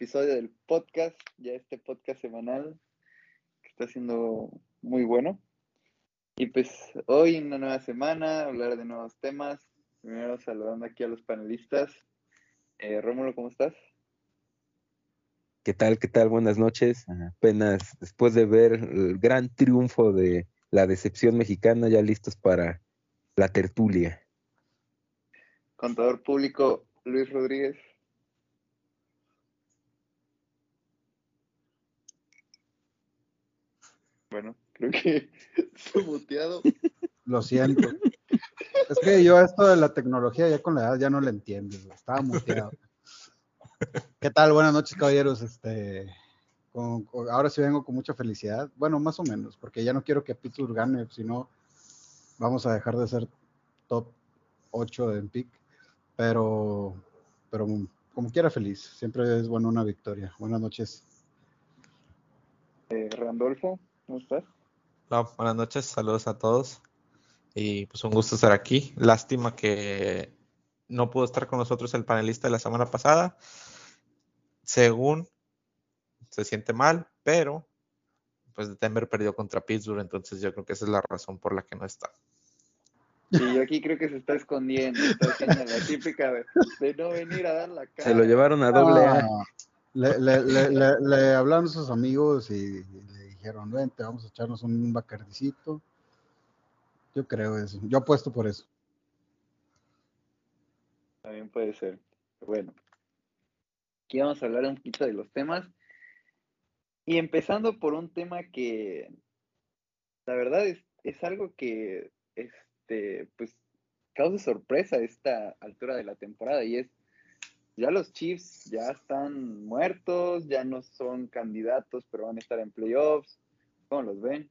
episodio del podcast, ya este podcast semanal que está siendo muy bueno. Y pues hoy una nueva semana, hablar de nuevos temas. Primero saludando aquí a los panelistas. Eh, Rómulo, ¿cómo estás? ¿Qué tal? ¿Qué tal? Buenas noches. Apenas después de ver el gran triunfo de la decepción mexicana, ya listos para la tertulia. Contador público Luis Rodríguez. Bueno, creo que estoy muteado. Lo siento. es que yo esto de la tecnología ya con la edad ya no le entiendo. Estaba muteado. ¿Qué tal? Buenas noches, caballeros. Este, ahora sí vengo con mucha felicidad. Bueno, más o menos, porque ya no quiero que Pittsburgh gane, si no, vamos a dejar de ser top 8 en pick. Pero, pero como quiera, feliz. Siempre es bueno una victoria. Buenas noches. Eh, Randolfo, ¿cómo estás? Hola, buenas noches, saludos a todos. Y pues un gusto estar aquí. Lástima que no pudo estar con nosotros el panelista de la semana pasada. Según se siente mal, pero pues Denver perdió contra Pittsburgh, entonces yo creo que esa es la razón por la que no está. Y yo aquí creo que se está escondiendo, está haciendo la típica de, no venir a dar la cara. Se lo llevaron a doble A. Ah, le, le, le, le, hablaron sus amigos y, le dijeron, vente, vamos a echarnos un bacardicito. Yo creo eso, yo apuesto por eso. También puede ser. Bueno, aquí vamos a hablar un poquito de los temas. Y empezando por un tema que, la verdad, es, es algo que este, pues, causa sorpresa a esta altura de la temporada y es, ya los Chiefs ya están muertos, ya no son candidatos, pero van a estar en playoffs. ¿Cómo los ven?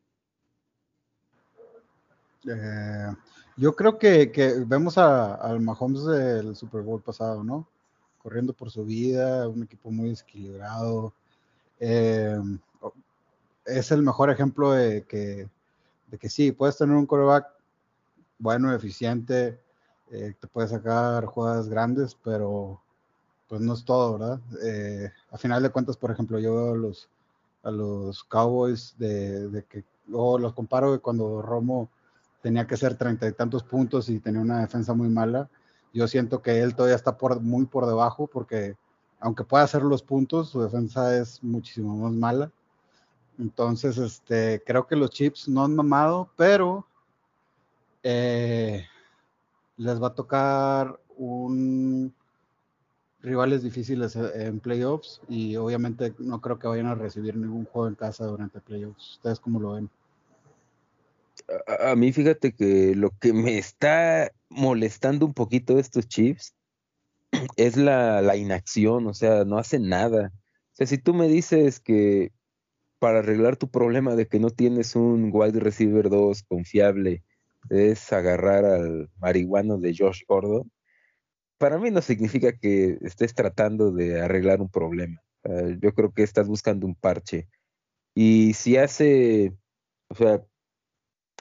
Eh, yo creo que, vemos al Mahomes del Super Bowl pasado, ¿no? Corriendo por su vida, un equipo muy desequilibrado. Eh, es el mejor ejemplo de que, de que sí, puedes tener un quarterback bueno, eficiente, eh, te puede sacar jugadas grandes, pero pues no es todo, ¿verdad? Eh, a final de cuentas, por ejemplo, yo veo a los, a los Cowboys de, que, o los comparo de cuando Romo tenía que hacer treinta y tantos puntos y tenía una defensa muy mala. Yo siento que él todavía está muy por debajo porque aunque pueda hacer los puntos, su defensa es muchísimo más mala. Entonces, este, creo que los Chips no han mamado, pero eh, les va a tocar un rivales difíciles en playoffs y obviamente no creo que vayan a recibir ningún juego en casa durante playoffs. ¿Ustedes cómo lo ven? A, mí fíjate que lo que me está molestando un poquito de estos Chiefs es la, la inacción, o sea, no hacen nada. O sea, si tú me dices que para arreglar tu problema de que no tienes un wide receiver 2 confiable, es agarrar al marihuano de Josh Gordon, para mí no significa que estés tratando de arreglar un problema. yo creo que estás buscando un parche. Y si hace, o sea,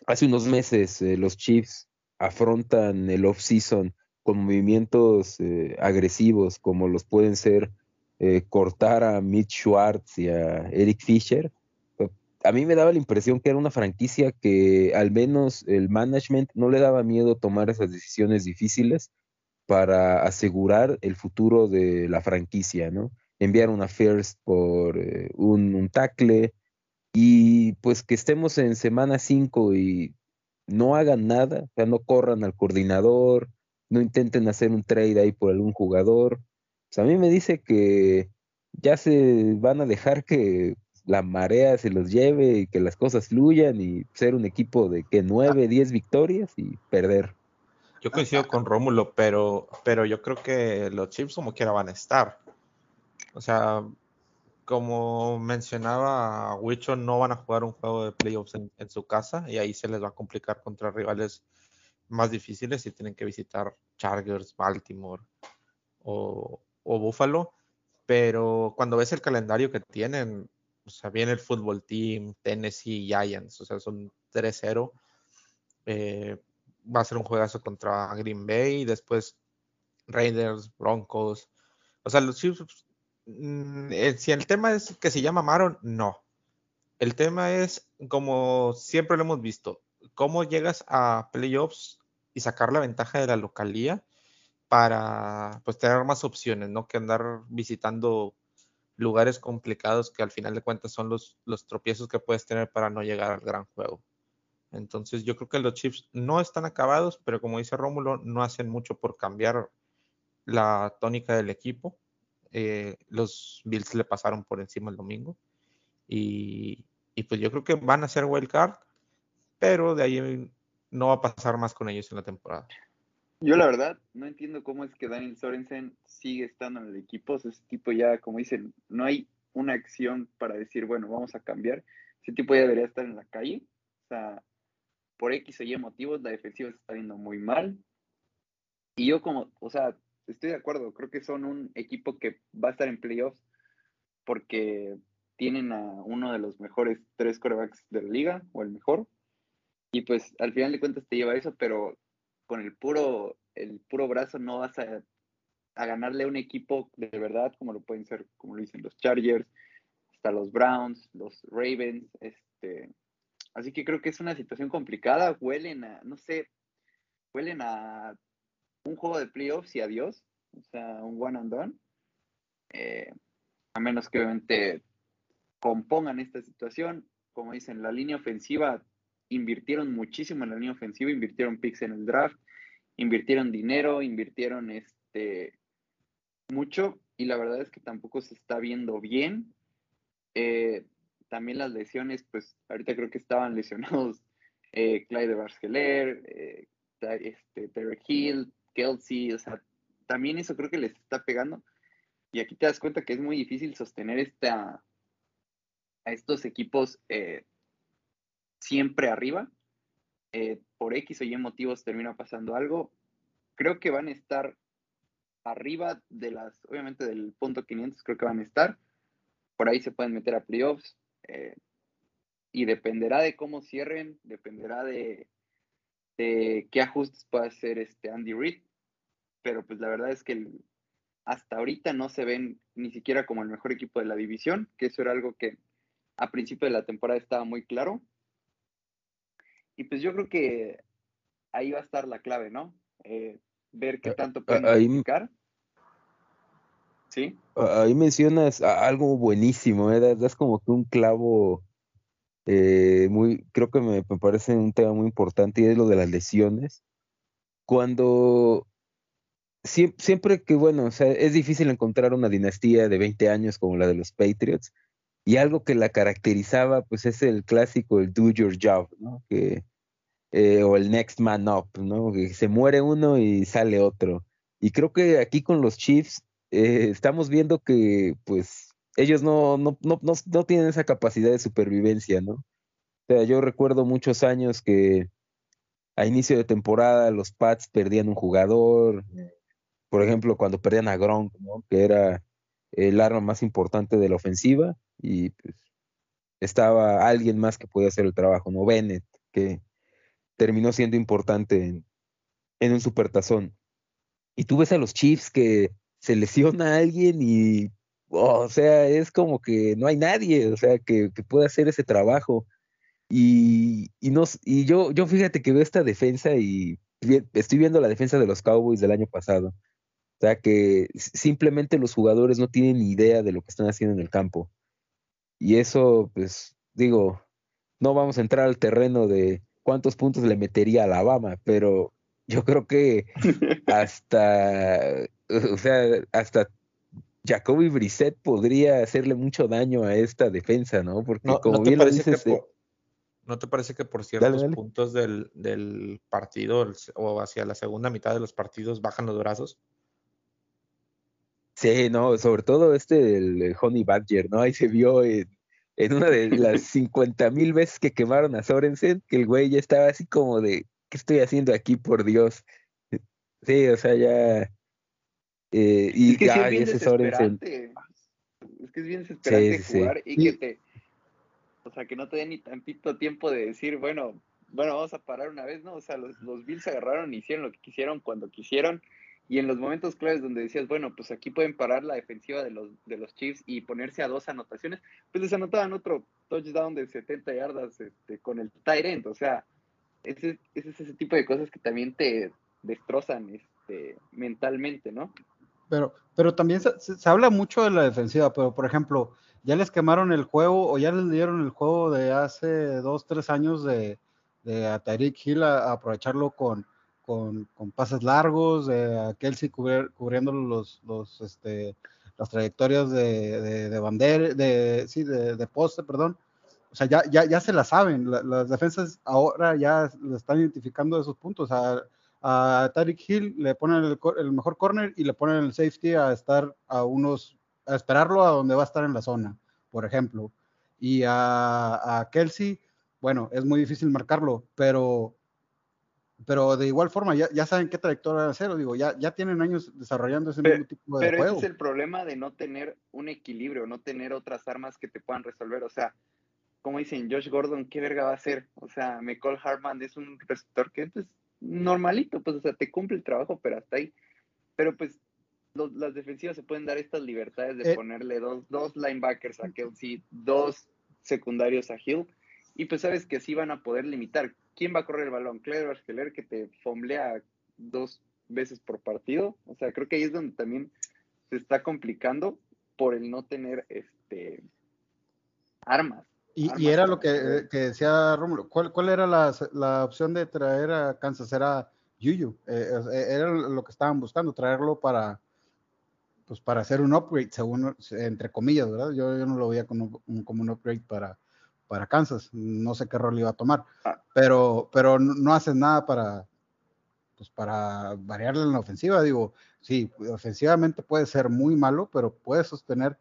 hace unos meses eh, los Chiefs afrontan el off-season con movimientos eh, agresivos como los pueden ser eh, cortar a Mitch Schwartz y a Eric Fisher, a mí me daba la impresión que era una franquicia que al menos el management no le daba miedo tomar esas decisiones difíciles para asegurar el futuro de la franquicia, ¿no? Enviar una first por eh, un, tackle y pues que estemos en semana 5 y no hagan nada, o sea, no corran al coordinador, no intenten hacer un trade ahí por algún jugador. Pues a mí me dice que ya se van a dejar que la marea se los lleve y que las cosas fluyan y ser un equipo de que nueve, diez victorias y perder. Yo coincido con Rómulo, pero, pero yo creo que los Chiefs como quiera van a estar. O sea, como mencionaba Wicho, no van a jugar un juego de playoffs en, su casa y ahí se les va a complicar contra rivales más difíciles y tienen que visitar Chargers, Baltimore o, o Buffalo. Pero cuando ves el calendario que tienen, o sea, viene el fútbol team, Tennessee Giants, o sea, son 3-0. Eh, va a ser un juegazo contra Green Bay, después Raiders, Broncos. O sea, los Chiefs, mm, eh, si el tema es que se llama Maron, no. El tema es, como siempre lo hemos visto, cómo llegas a playoffs y sacar la ventaja de la localía para pues tener más opciones, no que andar visitando lugares complicados que al final de cuentas son los, los tropiezos que puedes tener para no llegar al gran juego. Entonces yo creo que los Chiefs no están acabados, pero como dice Rómulo, no hacen mucho por cambiar la tónica del equipo. Eh, los Bills le pasaron por encima el domingo. Y, pues yo creo que van a ser wild card, pero de ahí no va a pasar más con ellos en la temporada. Yo la verdad no entiendo cómo es que Daniel Sorensen sigue estando en el equipo. ese tipo ya, como dicen, no hay una acción para decir, bueno, vamos a cambiar. Ese tipo ya debería estar en la calle. O sea, por X o Y motivos, la defensiva se está viendo muy mal. Y yo como, o sea, estoy de acuerdo, creo que son un equipo que va a estar en playoffs porque tienen a uno de los mejores tres corebacks de la liga, o el mejor. Y pues al final de cuentas te lleva eso, pero con el puro, el puro brazo no vas a, a ganarle a un equipo de verdad, como lo pueden ser, como lo dicen los Chargers, hasta los Browns, los Ravens, este, Así que creo que es una situación complicada. Huelen a, no sé, huelen a un juego de playoffs y adiós. O sea, un one and done. Eh, a menos que obviamente compongan esta situación. Como dicen, la línea ofensiva invirtieron muchísimo en la línea ofensiva, invirtieron picks en el draft, invirtieron dinero, invirtieron este mucho y la verdad es que tampoco se está viendo bien. Eh, también las lesiones, pues ahorita creo que estaban lesionados eh, Clyde Barskeler, eh, este, Terry Hill, Kelsey, o sea, también eso creo que les está pegando. Y aquí te das cuenta que es muy difícil sostener esta, a estos equipos eh, siempre arriba. Eh, por X o Y motivos termina pasando algo. Creo que van a estar arriba de las, obviamente del punto 500, creo que van a estar. Por ahí se pueden meter a playoffs. Eh, y dependerá de cómo cierren, dependerá de, qué ajustes pueda hacer este Andy Reid. Pero pues la verdad es que hasta ahorita no se ven ni siquiera como el mejor equipo de la división, que eso era algo que a principio de la temporada estaba muy claro. Y pues yo creo que ahí va a estar la clave, ¿no? Eh, ver qué tanto pueden modificar. Sí. Ahí mencionas algo buenísimo, ¿eh? das como que un clavo eh, muy, creo que me, parece un tema muy importante y es lo de las lesiones. Cuando siempre, que, bueno, es difícil encontrar una dinastía de 20 años como la de los Patriots y algo que la caracterizaba, pues es el clásico, el do your job, ¿no? Eh, o el next man up, ¿no? Que se muere uno y sale otro. Y creo que aquí con los Chiefs eh, estamos viendo que pues ellos no, no, no, no, tienen esa capacidad de supervivencia, ¿no? O sea, yo recuerdo muchos años que a inicio de temporada los Pats perdían un jugador, por ejemplo, cuando perdían a Gronk, ¿no? Que era el arma más importante de la ofensiva y pues estaba alguien más que podía hacer el trabajo, ¿no? Bennett, que terminó siendo importante en, en un supertazón. Y tú ves a los Chiefs que se lesiona a alguien y, o sea, es como que no hay nadie, o sea, que, que pueda hacer ese trabajo. Y, y, y yo, yo fíjate que veo esta defensa y estoy viendo la defensa de los Cowboys del año pasado. O sea que simplemente los jugadores no tienen ni idea de lo que están haciendo en el campo. Y eso, pues, digo, no vamos a entrar al terreno de cuántos puntos le metería a Alabama, pero yo creo que hasta o sea, hasta Jacoby Brissett podría hacerle mucho daño a esta defensa, ¿no? Porque como bien lo dices... Eh, ¿No te parece que por ciertos puntos del, del, partido o hacia la segunda mitad de los partidos bajan los brazos? Sí, no, sobre todo este, el, Honey Badger, ¿no? Ahí se vio en, en una de las 50 mil veces que quemaron a Sorensen, que el güey ya estaba así como de, ¿qué estoy haciendo aquí, por Dios? Sí, o sea, ya eh, y es que es bien desesperante. Es que es bien desesperante jugar y que te. O sea, que no te dé ni tantito tiempo de decir, bueno, bueno, vamos a parar una vez, ¿no? O sea, los, los Bills agarraron y hicieron lo que quisieron cuando quisieron Y en los momentos claves donde decías, bueno, pues aquí pueden parar la defensiva de los, de los Chiefs y ponerse a dos anotaciones, pues les anotaban otro touchdown de 70 yardas este, con el end. O sea, ese, es ese tipo de cosas que también te destrozan este, mentalmente, ¿no? Pero, pero también se, habla mucho de la defensiva, pero por ejemplo, ya les quemaron el juego o ya les dieron el juego de hace dos, tres años de, de a Hill a, aprovecharlo con, con, con, pases largos, de a Kelsey cubrir, cubriendo los, los, este, las trayectorias de, de, de bandera, de, sí, de, de, poste, perdón. O sea, ya, ya, ya se la saben, la, las defensas ahora ya le están identificando esos puntos. A, a Tyreek Hill le ponen el, el, mejor corner y le ponen el safety a estar a unos, a esperarlo a donde va a estar en la zona, por ejemplo. Y a, a Kelsey, bueno, es muy difícil marcarlo, pero, pero de igual forma ya, ya saben qué trayectoria hacer, digo, ya, ya tienen años desarrollando ese pero, mismo tipo de pero juego. ese es el problema de no tener un equilibrio, no tener otras armas que te puedan resolver, o sea, como dicen, Josh Gordon, ¿qué verga va a hacer? O sea, McCall Hartman es un receptor que pues, normalito, pues, o sea, te cumple el trabajo, pero hasta ahí. Pero pues los, las defensivas se pueden dar estas libertades de Eh. ponerle dos, dos linebackers a Kelsey, dos secundarios a Hill, y pues sabes que sí van a poder limitar. ¿Quién va a correr el balón? Claire Argeler, que te fomblea dos veces por partido. O sea, creo que ahí es donde también se está complicando por el no tener este armas. Y, era lo que, decía Rómulo. ¿Cuál, cuál era la, la opción de traer a Kansas? Era Yuyu. Eh, era lo que estaban buscando, traerlo para pues para hacer un upgrade, según entre comillas, ¿verdad? Yo, yo no lo veía como un, como un upgrade para, para Kansas. No sé qué rol iba a tomar. Ah. Pero, pero no, hacen nada para pues para variarle en la ofensiva. Digo, sí, ofensivamente puede ser muy malo, pero puede sostener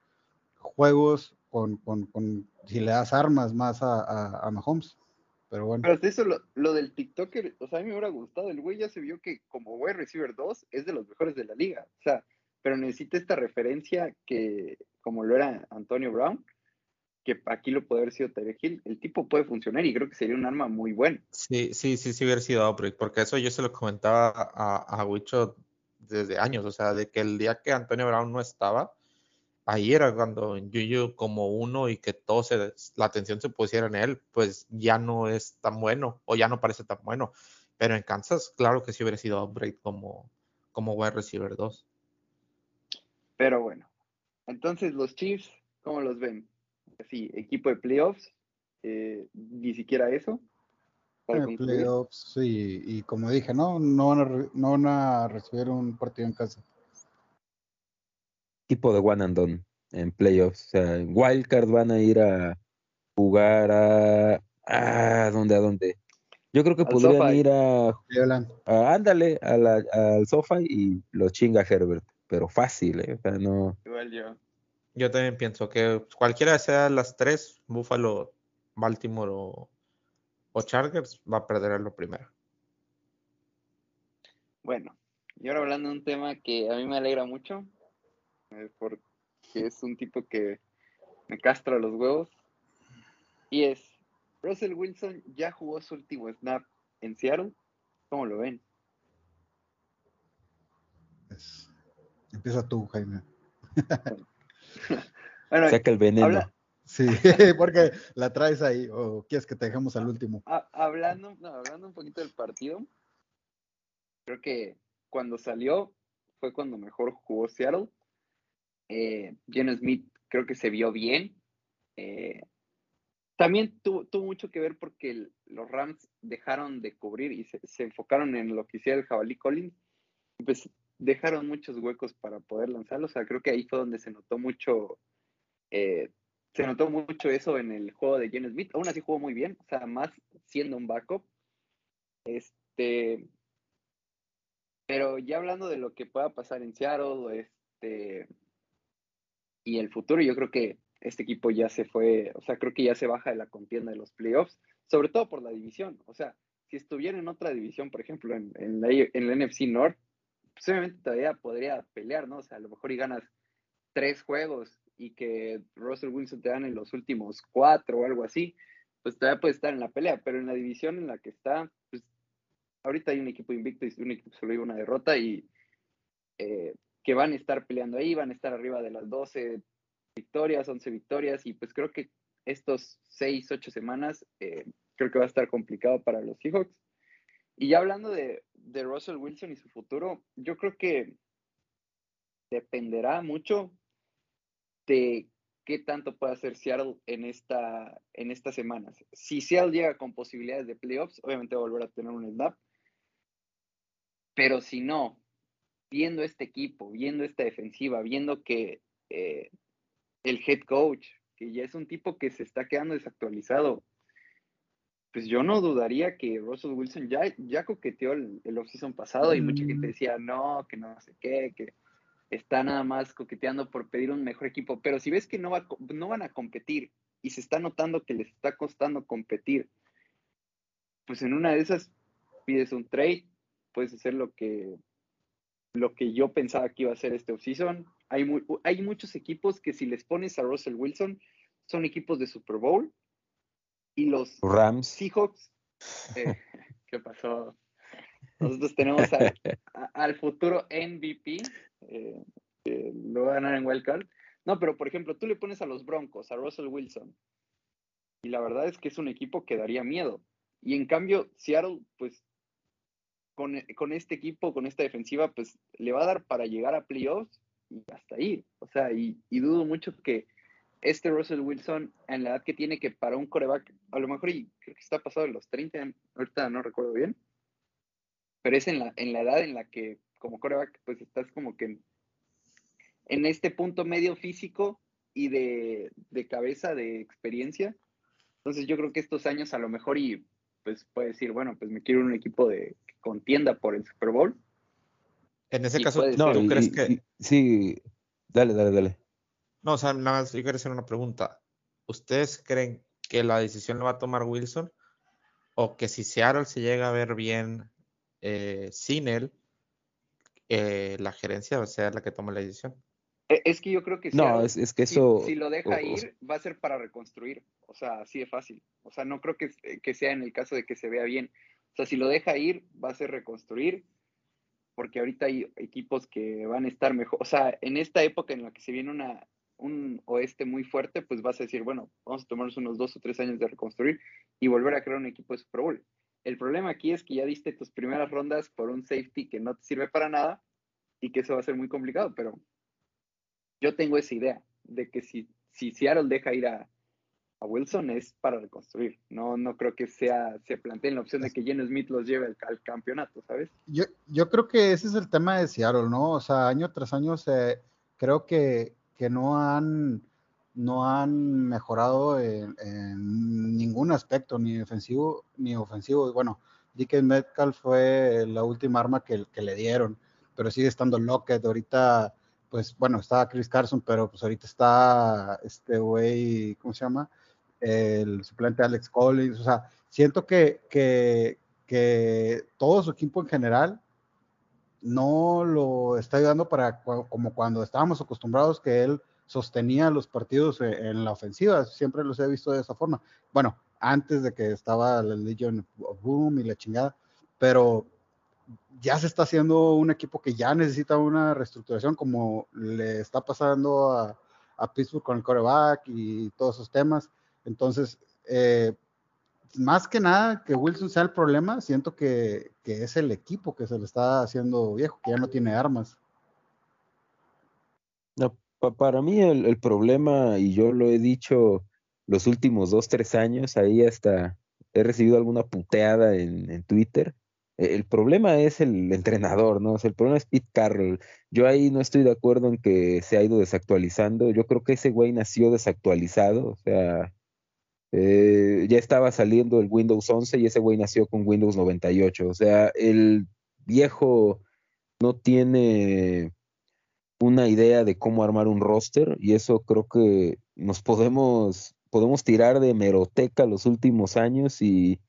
juegos con, con, con si le das armas más a, a, a Mahomes. Pero bueno. Pero eso, lo, lo, del TikToker, o sea, a mí me hubiera gustado. El güey ya se vio que como wide receiver 2 es de los mejores de la liga. O sea, pero necesita esta referencia que, como lo era Antonio Brown, que aquí lo puede haber sido Tyreek Hill, el tipo puede funcionar y creo que sería un arma muy buena. Sí, sí, sí, sí hubiera sido upgrade, porque eso yo se lo comentaba a, a Wicho desde años, o sea, de que el día que Antonio Brown no estaba, ahí era cuando en Yuyu como uno y que todo se, la atención se pusiera en él, pues ya no es tan bueno, o ya no parece tan bueno, pero en Kansas, claro que sí hubiera sido upgrade como, como wide receiver 2. Pero bueno, entonces los Chiefs, ¿cómo los ven? Sí, equipo de playoffs, eh, ni siquiera eso. Para eh, playoffs, sí, y como dije, no, no van, a no van a recibir un partido en casa. Equipo de one and done en playoffs, o sea, en wildcard van a ir a jugar a, a dónde, a dónde. Yo creo que Al podrían SoFi. ir a, a ándale a la, al sofá y lo chinga Herbert, pero fácil, ¿eh? o sea, no. Igual yo. Yo también pienso que cualquiera sea las tres, Buffalo, Baltimore o, o Chargers, va a perder a lo primero. Bueno, y ahora hablando de un tema que a mí me alegra mucho, eh, porque es un tipo que me castra los huevos, y es, Russell Wilson ya jugó su último snap en Seattle, ¿cómo lo ven? Pues, empieza tú, Jaime. bueno, Saca el veneno. habla- Sí, porque la traes ahí, o quieres que te dejemos al último. ha- hablando, no, hablando un poquito del partido, creo que cuando salió fue cuando mejor jugó Seattle. Eh, Smith creo que se vio bien. Eh, también tuvo, mucho que ver porque los Rams dejaron de cubrir y se, enfocaron en lo que hiciera el Jabalí Collins. Pues dejaron muchos huecos para poder lanzarlo. O sea, creo que ahí fue donde se notó mucho. eh, se notó mucho eso en el juego de Geno Smith. Aún así jugó muy bien. O sea, más siendo un backup. Este. Pero ya hablando de lo que pueda pasar en Seattle, este. Y el futuro, yo creo que este equipo ya se fue, o sea, creo que ya se baja de la contienda de los playoffs, sobre todo por la división. O sea, si estuviera en otra división, por ejemplo, en, en la, NFC North, pues obviamente todavía podría pelear, ¿no? O sea, a lo mejor y ganas tres juegos y que Russell Wilson te gane en los últimos cuatro o algo así, pues todavía puede estar en la pelea, pero en la división en la que está, pues ahorita hay un equipo invicto y un equipo solo lleva una derrota y eh, que van a estar peleando ahí, van a estar arriba de las 12 victorias, 11 victorias, y pues creo que estos 6, 8 semanas eh, creo que va a estar complicado para los Seahawks. Y ya hablando de, de Russell Wilson y su futuro, yo creo que dependerá mucho de qué tanto puede hacer Seattle en, esta, en estas semanas. Si Seattle llega con posibilidades de playoffs, obviamente va a volver a tener un snap. Pero si no, viendo este equipo, viendo esta defensiva, viendo que eh, el head coach, que ya es un tipo que se está quedando desactualizado, pues yo no dudaría que Russell Wilson ya, ya coqueteó el, el offseason pasado y mucha gente mm. decía, no, que no sé qué, que está nada más coqueteando por pedir un mejor equipo, pero si ves que no, va, no van a competir y se está notando que les está costando competir, pues en una de esas pides un trade, puedes hacer lo que, lo que yo pensaba que iba a ser este offseason. Hay, hay muchos equipos que si les pones a Russell Wilson, son equipos de Super Bowl. Y los Rams. Seahawks. Eh, ¿Qué pasó? Nosotros tenemos al futuro MVP, eh, que lo va a ganar en Wildcard. No, pero por ejemplo, tú le pones a los Broncos, a Russell Wilson, y la verdad es que es un equipo que daría miedo. Y en cambio, Seattle, pues, con, con este equipo, con esta defensiva, pues, le va a dar para llegar a playoffs y hasta ahí. O sea, y, y dudo mucho que este Russell Wilson, en la edad que tiene que para un coreback, a lo mejor y creo que está pasado de los 30, ahorita no recuerdo bien, pero es en la, en la edad en la que como coreback pues estás como que en, este punto medio físico y de, cabeza, de experiencia. Entonces yo creo que estos años a lo mejor y pues puede decir, bueno, pues me quiero un equipo de contienda por el Super Bowl. En ese caso, no, ¿tú crees que...? sí, dale, dale, dale. No, o sea, nada más, yo quiero hacer una pregunta. ¿Ustedes creen que la decisión la va a tomar Wilson? ¿O que si Seattle se llega a ver bien eh, sin él, eh, la gerencia va a ser la que tome la decisión. E, es que yo creo que, no, es, que eso... Si, lo deja ir, va a ser para reconstruir. O sea, así de fácil. O sea, no creo que, que sea en el caso de que se vea bien. O sea, si lo deja ir, va a ser reconstruir porque ahorita hay equipos que van a estar mejor. O sea, en esta época en la que se viene una, un oeste muy fuerte, pues vas a decir, bueno, vamos a tomarnos unos dos o tres años de reconstruir y volver a crear un equipo de Super Bowl. El problema aquí es que ya diste tus primeras rondas por un safety que no te sirve para nada y que eso va a ser muy complicado, pero yo tengo esa idea de que si, si Seattle deja ir a, Wilson es para reconstruir. No, no creo que sea, se plantee la opción de que Geno Smith los lleve al, campeonato, ¿sabes? Yo, yo creo que ese es el tema de Seattle, ¿no? O sea, año tras año se, creo que, que no han no han mejorado en, ningún aspecto, ni defensivo ni ofensivo. Bueno, DK Metcalf fue la última arma que, le dieron, pero sigue estando Lockett. Ahorita, pues bueno, está Chris Carson, pero pues ahorita está este güey, ¿cómo se llama? El suplente Alex Collins. O sea, siento que, que, que todo su equipo en general no lo está ayudando para como cuando estábamos acostumbrados que él sostenía los partidos eh, en la ofensiva, siempre los he visto de esa forma. Bueno, antes de que estaba la Legion of Boom y la chingada, pero ya se está haciendo un equipo que ya necesita una reestructuración como le está pasando a, Pittsburgh con el coreback y todos esos temas. Entonces, eh, más que nada que Wilson sea el problema, siento que, que, es el equipo que se le está haciendo viejo, que ya no tiene armas. No, para mí el, problema, y yo lo he dicho los últimos dos, tres años, ahí hasta he recibido alguna puteada en, Twitter. E, el problema es el entrenador, ¿no? El problema es Pete Carroll. Yo ahí no estoy de acuerdo en que se ha ido desactualizando. Yo creo que ese güey nació desactualizado. O sea, eh, ya estaba saliendo el Windows 11 y ese güey nació con Windows 98. O sea, el viejo no tiene una idea de cómo armar un roster y eso creo que nos podemos podemos tirar de meroteca los últimos años y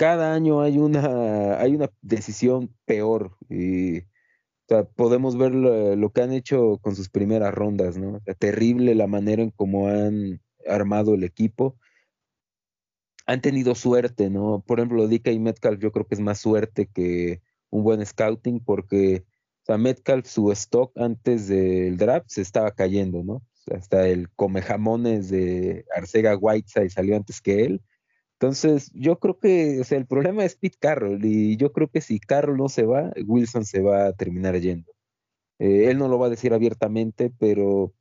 cada año hay una hay una decisión peor podemos ver lo, que han hecho con sus primeras rondas, ¿no? terrible la manera en cómo han armado el equipo. Han tenido suerte, ¿no? Por ejemplo, DK y Metcalf yo creo que es más suerte que un buen scouting porque Metcalf, su stock antes del draft se estaba cayendo, ¿no? hasta el come jamones de Arcega Whiteside salió antes que él. Entonces, yo creo que, o sea, el problema es Pete Carroll y yo creo que si Carroll no se va, Wilson se va a terminar yendo. Eh, él no lo va a decir abiertamente, pero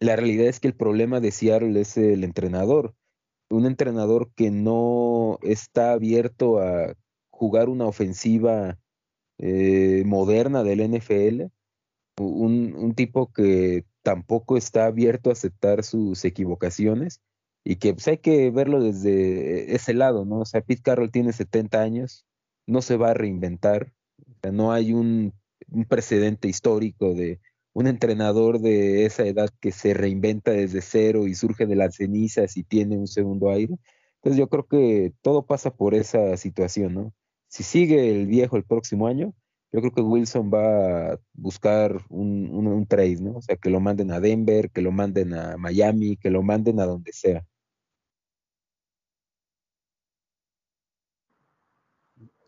la realidad es que el problema de Seattle es el entrenador. Un entrenador que no está abierto a jugar una ofensiva eh, moderna del NFL. Un, un tipo que tampoco está abierto a aceptar sus equivocaciones y que pues, hay que verlo desde ese lado, ¿no? O sea, Pete Carroll tiene 70 años, no se va a reinventar, no hay un, un, precedente histórico de un entrenador de esa edad que se reinventa desde cero y surge de las cenizas y tiene un segundo aire. Entonces yo creo que todo pasa por esa situación, ¿no? Si sigue el viejo el próximo año, yo creo que Wilson va a buscar un, un, trade, ¿no? O sea, que lo manden a Denver, que lo manden a Miami, que lo manden a donde sea.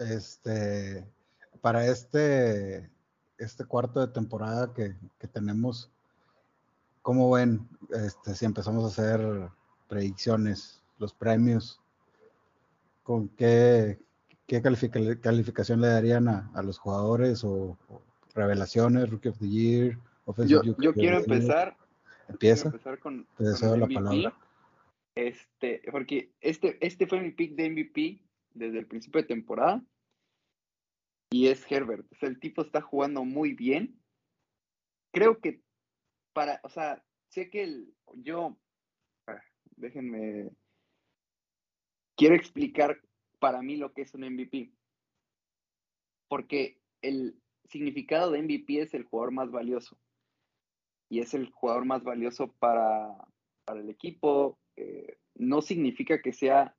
Este, para este, este cuarto de temporada que, que tenemos, ¿cómo ven este, si empezamos a hacer predicciones, los premios? ¿Con qué, ¿qué calificación le darían a, los jugadores o, revelaciones, Rookie of the Year? yo, yo quiero empezar. Empieza. empezar con, Te deseo la palabra. Este, porque este, este fue mi pick de MVP desde el principio de temporada. Y es Herbert. el tipo está jugando muy bien. Creo que para, o sea, sé que el, yo, ah, déjenme, quiero explicar para mí lo que es un MVP. Porque el significado de MVP es el jugador más valioso. Y es el jugador más valioso para, para el equipo. Eh, no significa que sea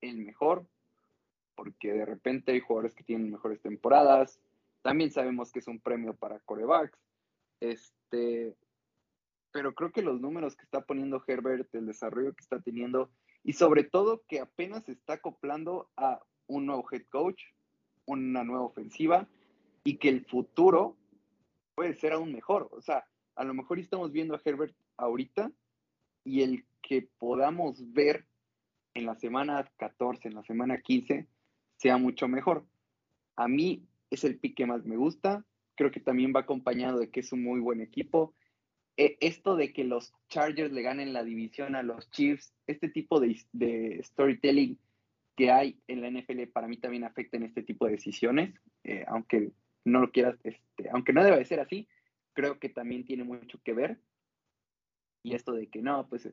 el mejor, porque de repente hay jugadores que tienen mejores temporadas. También sabemos que es un premio para corebacks. Este, pero creo que los números que está poniendo Herbert, el desarrollo que está teniendo, y sobre todo que apenas se está acoplando a un nuevo head coach, una nueva ofensiva y que el futuro puede ser aún mejor. O sea, a lo mejor estamos viendo a Herbert ahorita y el que podamos ver en la semana 14, en la semana 15, sea mucho mejor. A mí es el pick que más me gusta. Creo que también va acompañado de que es un muy buen equipo. E, esto de que los Chargers le ganen la división a los Chiefs, este tipo de, storytelling que hay en la NFL para mí también afecta en este tipo de decisiones, eh, aunque no lo quieras, este, aunque no debe ser así, creo que también tiene mucho que ver. Y esto de que no, pues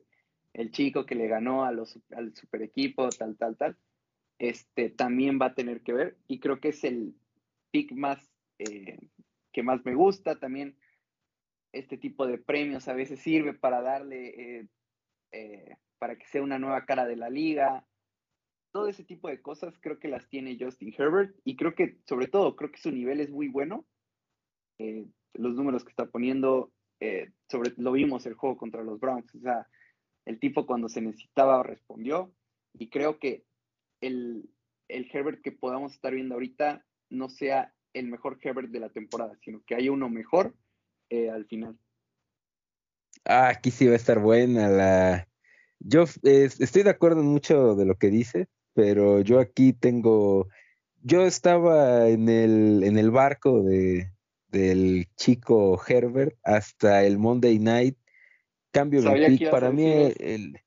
el chico que le ganó a los, al super equipo, tal, tal, tal, este, también va a tener que ver. Y creo que es el pick más eh, que más me gusta. También este tipo de premios a veces sirve para darle, eh, eh, para que sea una nueva cara de la liga. Todo ese tipo de cosas creo que las tiene Justin Herbert y creo que, sobre todo, creo que su nivel es muy bueno. Los números que está poniendo, sobre, lo vimos el juego contra los Browns, o sea, el tipo cuando se necesitaba respondió y creo que el, el Herbert que podamos estar viendo ahorita no sea el mejor Herbert de la temporada, sino que haya uno mejor eh, al final. Ah, aquí sí va a estar buena la... Yo estoy de acuerdo en mucho de lo que dice, pero yo aquí tengo... Yo estaba en el, en el barco de, del chico Herbert hasta el Monday Night. Cambio mi pick. Para mí, el,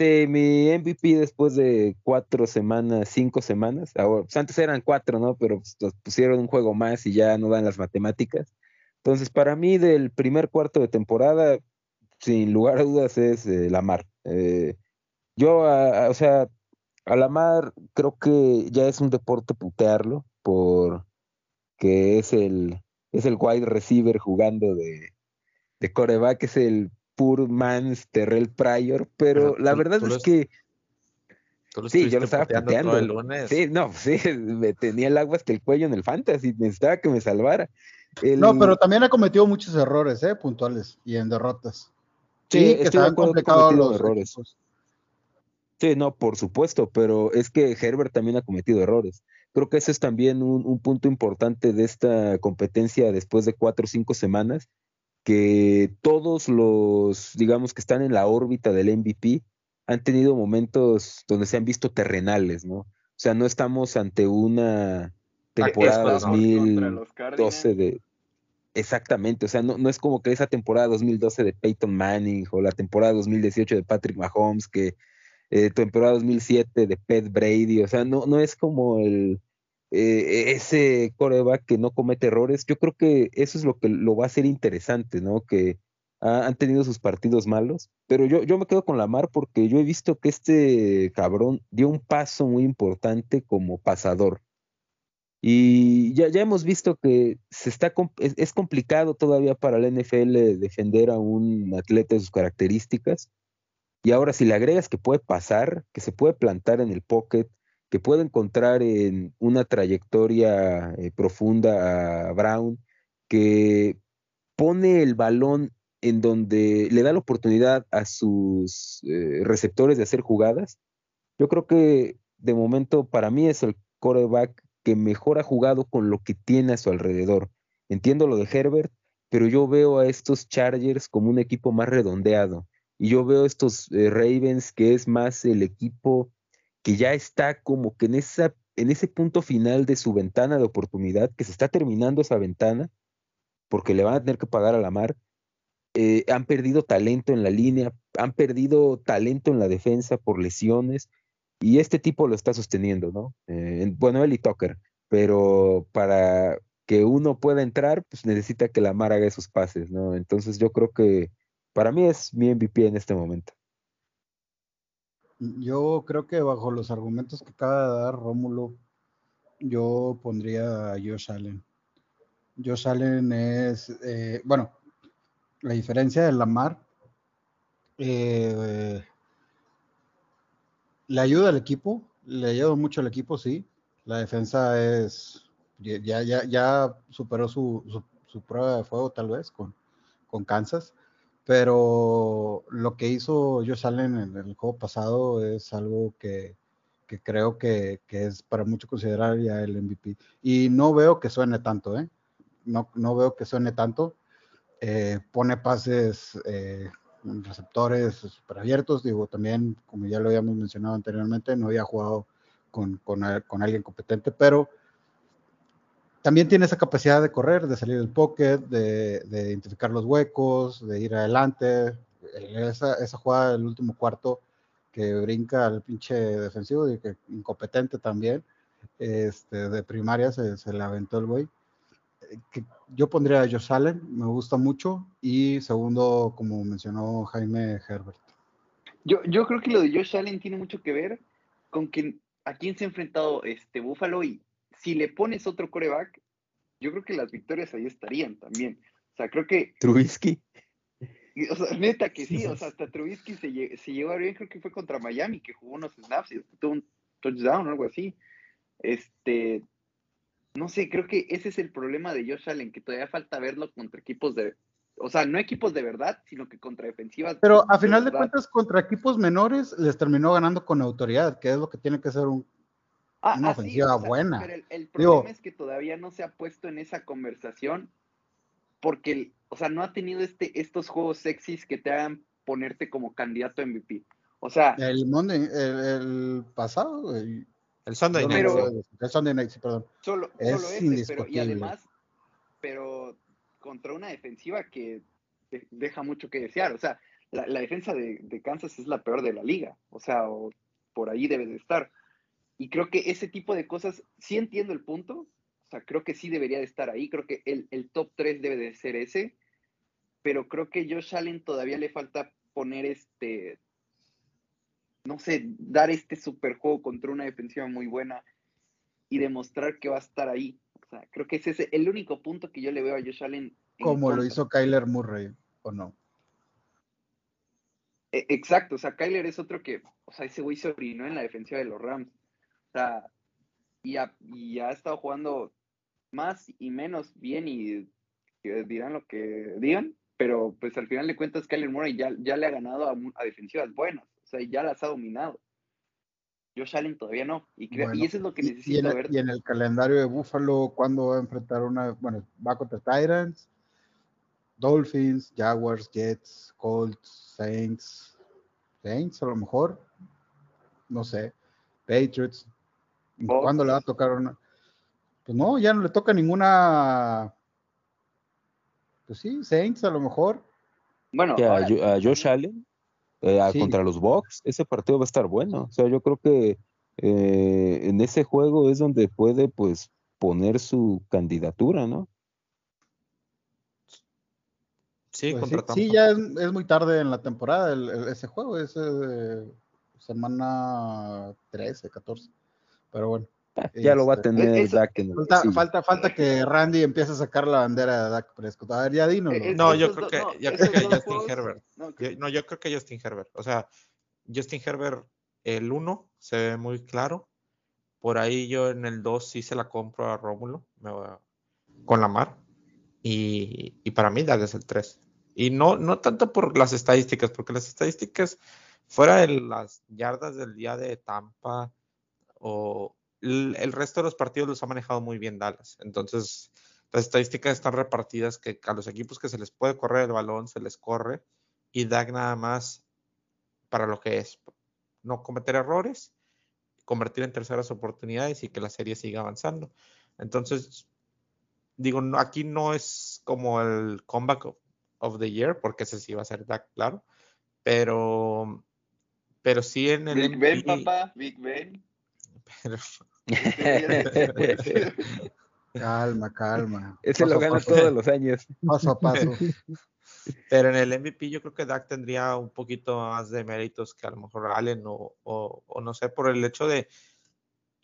mi MVP después de cuatro semanas, cinco semanas. Pues antes eran cuatro, ¿no? Pero pues, pusieron un juego más y ya no dan las matemáticas. Entonces, para mí, del primer cuarto de temporada, sin lugar a dudas, es eh, Lamar. Eh, yo, o sea, a Lamar creo que ya es un deporte putearlo, por que es el, es el wide receiver jugando de, de coreback, es el pur man's Terrell Pryor, pero la verdad es que sí, yo lo estaba puteando. El lunes. Sí, no, sí, me tenía el agua hasta el cuello en el fantasy, necesitaba que me salvara. No, pero también ha cometido muchos errores, ¿eh? Puntuales y en derrotas. Sí, que estoy de acuerdo complicado los errores. Sí, no, por supuesto, pero es que Herbert también ha cometido errores. Creo que ese es también un, punto importante de esta competencia después de cuatro o cinco semanas, que todos los, digamos, que están en la órbita del MVP han tenido momentos donde se han visto terrenales, ¿no? O sea, no estamos ante una temporada 2012 de... Exactamente, o sea, no, no es como que esa temporada 2012 de Peyton Manning o la temporada 2018 de Patrick Mahomes que eh, temporada 2007 de Pet Brady, o sea, no, no es como el, eh, ese coreback que no comete errores. Yo creo que eso es lo que lo va a hacer interesante, ¿no? Que han tenido sus partidos malos, pero yo, yo me quedo con Lamar porque yo he visto que este cabrón dio un paso muy importante como pasador. Y ya, ya hemos visto que se está, es, es complicado todavía para la NFL defender a un atleta de sus características y ahora si le agregas que puede pasar, que se puede plantar en el pocket, que puede encontrar en una trayectoria eh, profunda a Brown, que pone el balón en donde le da la oportunidad a sus eh, receptores de hacer jugadas, yo creo que de momento para mí es el coreback que mejor ha jugado con lo que tiene a su alrededor. Entiendo lo de Herbert, pero yo veo a estos Chargers como un equipo más redondeado, y yo veo estos eh, Ravens que es más el equipo que ya está como que en, esa, en ese punto final de su ventana de oportunidad, que se está terminando esa ventana, porque le van a tener que pagar a la mar. Eh, han perdido talento en la línea, han perdido talento en la defensa por lesiones, y este tipo lo está sosteniendo, ¿no? Eh, bueno, él y Tucker, pero para que uno pueda entrar, pues necesita que la mar haga esos pases, ¿no? Entonces yo creo que para mí es mi MVP en este momento. Yo creo que bajo los argumentos que acaba de dar Rómulo, yo pondría a Josh Allen. Josh Allen es, eh, bueno, la diferencia de Lamar eh, le ayuda al equipo, le ayuda mucho al equipo, sí. La defensa es, ya, ya, ya superó su, su, prueba de fuego tal vez con, con Kansas pero lo que hizo Josh Allen en el juego pasado es algo que, creo que, es para mucho considerar ya el MVP. Y no veo que suene tanto, ¿eh? No, no veo que suene tanto. Eh, pone pases, eh, receptores super abiertos. Digo, también, como ya lo habíamos mencionado anteriormente, no había jugado con, con alguien competente, pero también tiene esa capacidad de correr, de salir del pocket, de, identificar los huecos, de ir adelante. Esa, esa jugada del último cuarto que brinca al pinche defensivo y que incompetente también, este, de primaria se, se le aventó el güey. yo pondría a Josh Allen, me gusta mucho, y segundo, como mencionó Jaime Herbert. Yo, yo creo que lo de Josh Allen tiene mucho que ver con que a quién se ha enfrentado este Buffalo y si le pones otro coreback, yo creo que las victorias ahí estarían también. O sea, creo que. Trubisky. O sea, neta que sí, o sea, hasta Trubisky se, se llegó a bien, creo que fue contra Miami, que jugó unos snaps y tuvo un touchdown o algo así. Este, no sé, creo que ese es el problema de Josh Allen, que todavía falta verlo contra equipos de, o sea, no equipos de verdad, sino que contra defensivas. Pero a final de cuentas, contra equipos menores les terminó ganando con autoridad, que es lo que tiene que ser un, Ah, una ofensiva buena. Pero el, problema es que todavía no se ha puesto en esa conversación porque, o sea, no ha tenido este, estos juegos sexys que te hagan ponerte como candidato a MVP. O sea. El, Monday, el, pasado. El, Sunday Night. el Sunday Night, perdón. Solo, es ese, pero, y además, pero contra una defensiva que deja mucho que desear. O sea, la, defensa de, de, Kansas es la peor de la liga. O sea, por ahí debe de estar. Y creo que ese tipo de cosas, sí entiendo el punto, o sea, creo que sí debería de estar ahí, creo que el, el top 3 debe de ser ese, pero creo que Josh Allen todavía le falta poner este, no sé, dar este super juego contra una defensiva muy buena y demostrar que va a estar ahí. O sea, creo que ese es el único punto que yo le veo a Josh Allen. Como lo hizo Kyler Murray, ¿o no? E, exacto, o sea, Kyler es otro que, o sea, ese güey se orinó en la defensiva de los Rams. O sea, y ha, y ha estado jugando más y menos bien y dirán lo que digan, pero pues al final de cuentas Kyler Murray ya, ya le ha ganado a, defensivas buenas, o sea, ya las ha dominado. Josh Allen todavía no. Y, creo, Bueno, y eso es lo que el, ver. y en el calendario de Buffalo, ¿cuándo va a enfrentar una? Bueno, va contra Titans, Dolphins, Jaguars, Jets, Colts, Saints, Saints a lo mejor, no sé, Patriots. Bucks. ¿Cuándo le va a tocar una? Pues no, ya no le toca ninguna. Pues sí, Saints a lo mejor. Bueno, Que a, ahora, Jo- a Josh Allen eh, a- Sí. contra los Bucks, ese partido va a estar bueno. O sea, yo creo que eh, en ese juego es donde puede pues poner su candidatura, ¿no? Sí, Pues contra sí, sí, ya es, es muy tarde en la temporada el- el- ese juego, es eh, semana 13, 14. Pero bueno. Ah, ya lo va a Este, tener Dak en el Falta, falta, falta que Randy empiece a sacar la bandera de Dak Prescott. A ver, ya dínoslo. eh, No, yo creo que- no, yo creo que Justin juegos- Herbert. no, Yo- no, yo creo que Justin Herbert. O sea, Justin Herbert, el 1 se ve muy claro. Por ahí yo en el 2 sí se la compro a Rómulo me voy a- con la mar. Y, y para mí Dag es el 3. Y no, no tanto por las estadísticas, porque las estadísticas, fuera de las yardas del día de Tampa, o el, el resto de los partidos los ha manejado muy bien Dallas. Entonces, las estadísticas están repartidas que a los equipos que se les puede correr el balón, se les corre. Y Dak nada más para lo que es. No cometer errores, convertir en terceras oportunidades y que la serie siga avanzando. Entonces, digo, no- aquí no es como el comeback of, of the year, porque ese sí va a ser Dak, claro. Pero, pero sí en el Big Ben, papá, Big Ben. Pero- Calma, calma. Ese Paso lo gana paso, todos los años. Paso a paso. Pero en el MVP yo creo que Dak tendría un poquito más de méritos que a lo mejor Allen o, o- o no sé, por el hecho de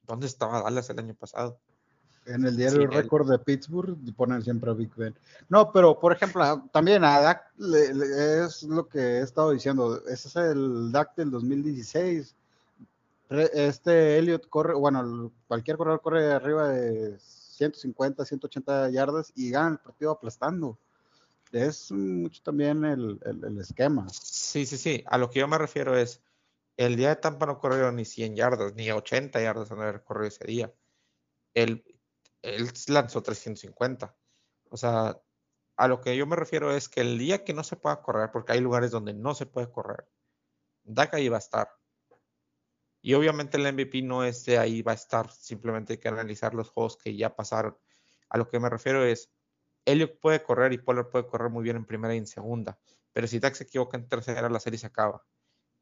dónde estaba Dallas el año pasado. En el diario Sí, récord de Pittsburgh ponen siempre a Big Ben. No, pero por ejemplo, también a Dak le- le- es lo que he estado diciendo. Ese es el Dak del 2016. Este Elliot corre, bueno, cualquier corredor corre arriba de 150, 180 yardas y gana el partido aplastando. Es mucho también el, el- el esquema. Sí, sí, sí. A lo que yo me refiero es, el día de Tampa no corrieron ni 100 yardas, ni 80 yardas de haber corrido ese día. Él, él lanzó 350. O sea, a lo que yo me refiero es que el día que no se pueda correr, porque hay lugares donde no se puede correr, Dak ahí va a estar. Y obviamente el MVP no es de ahí va a estar, simplemente hay que analizar los juegos que ya pasaron. A lo que me refiero es, Elliot puede correr y Pollard puede correr muy bien en primera y en segunda, pero si Dak se equivoca en tercera, la serie se acaba.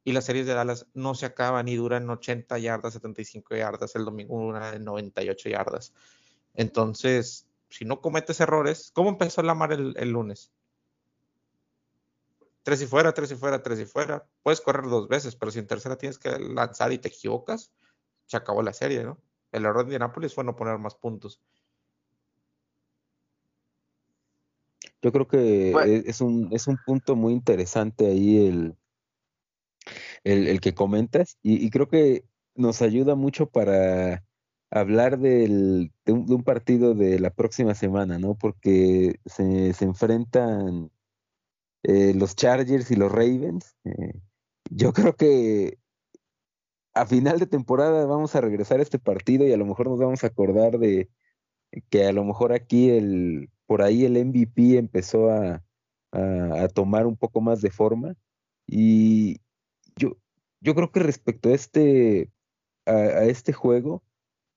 Y las series de Dallas no se acaban y duran 80 yardas, 75 yardas, el domingo una de 98 yardas. Entonces, si no cometes errores, ¿cómo empezó Lamar el, el lunes? Tres y fuera, tres y fuera, tres y fuera. Puedes correr dos veces, pero si en tercera tienes que lanzar y te equivocas, se acabó la serie, ¿no? El error de Indianapolis fue no poner más puntos. Yo creo que Bueno. es, es un, es un punto muy interesante ahí el, el, el que comentas y, y creo que nos ayuda mucho para hablar del, de, un, de un partido de la próxima semana, ¿no? Porque se, se enfrentan eh, los Chargers y los Ravens. Eh, yo creo que a final de temporada vamos a regresar a este partido y a lo mejor nos vamos a acordar de que a lo mejor aquí el por ahí el MVP empezó a, a, tomar un poco más de forma y yo, yo creo que respecto a este a, a este juego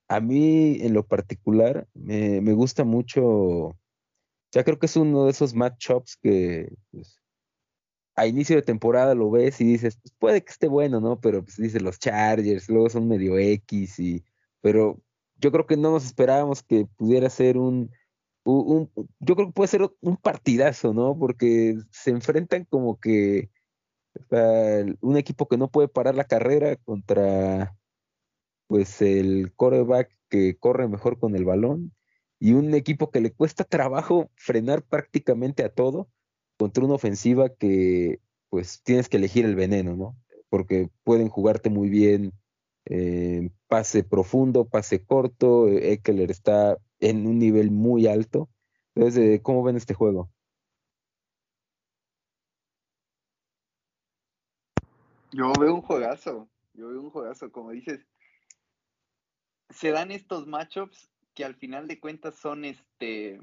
a mí en lo particular me, me gusta mucho ya creo que es uno de esos matchups que pues, a inicio de temporada lo ves y dices, pues puede que esté bueno, ¿no? Pero pues dices los Chargers, luego son medio X y pero yo creo que no nos esperábamos que pudiera ser un, un, yo creo que puede ser un partidazo, ¿no? Porque se enfrentan como que sea, un equipo que no puede parar la carrera contra pues el coreback que corre mejor con el balón y un equipo que le cuesta trabajo frenar prácticamente a todo contra una ofensiva que pues tienes que elegir el veneno, ¿no? Porque pueden jugarte muy bien eh, pase profundo, pase corto, Eckler está en un nivel muy alto. Entonces, ¿cómo ven este juego? Yo veo un juegazo, yo veo un juegazo, como dices, se dan estos matchups que al final de cuentas son este,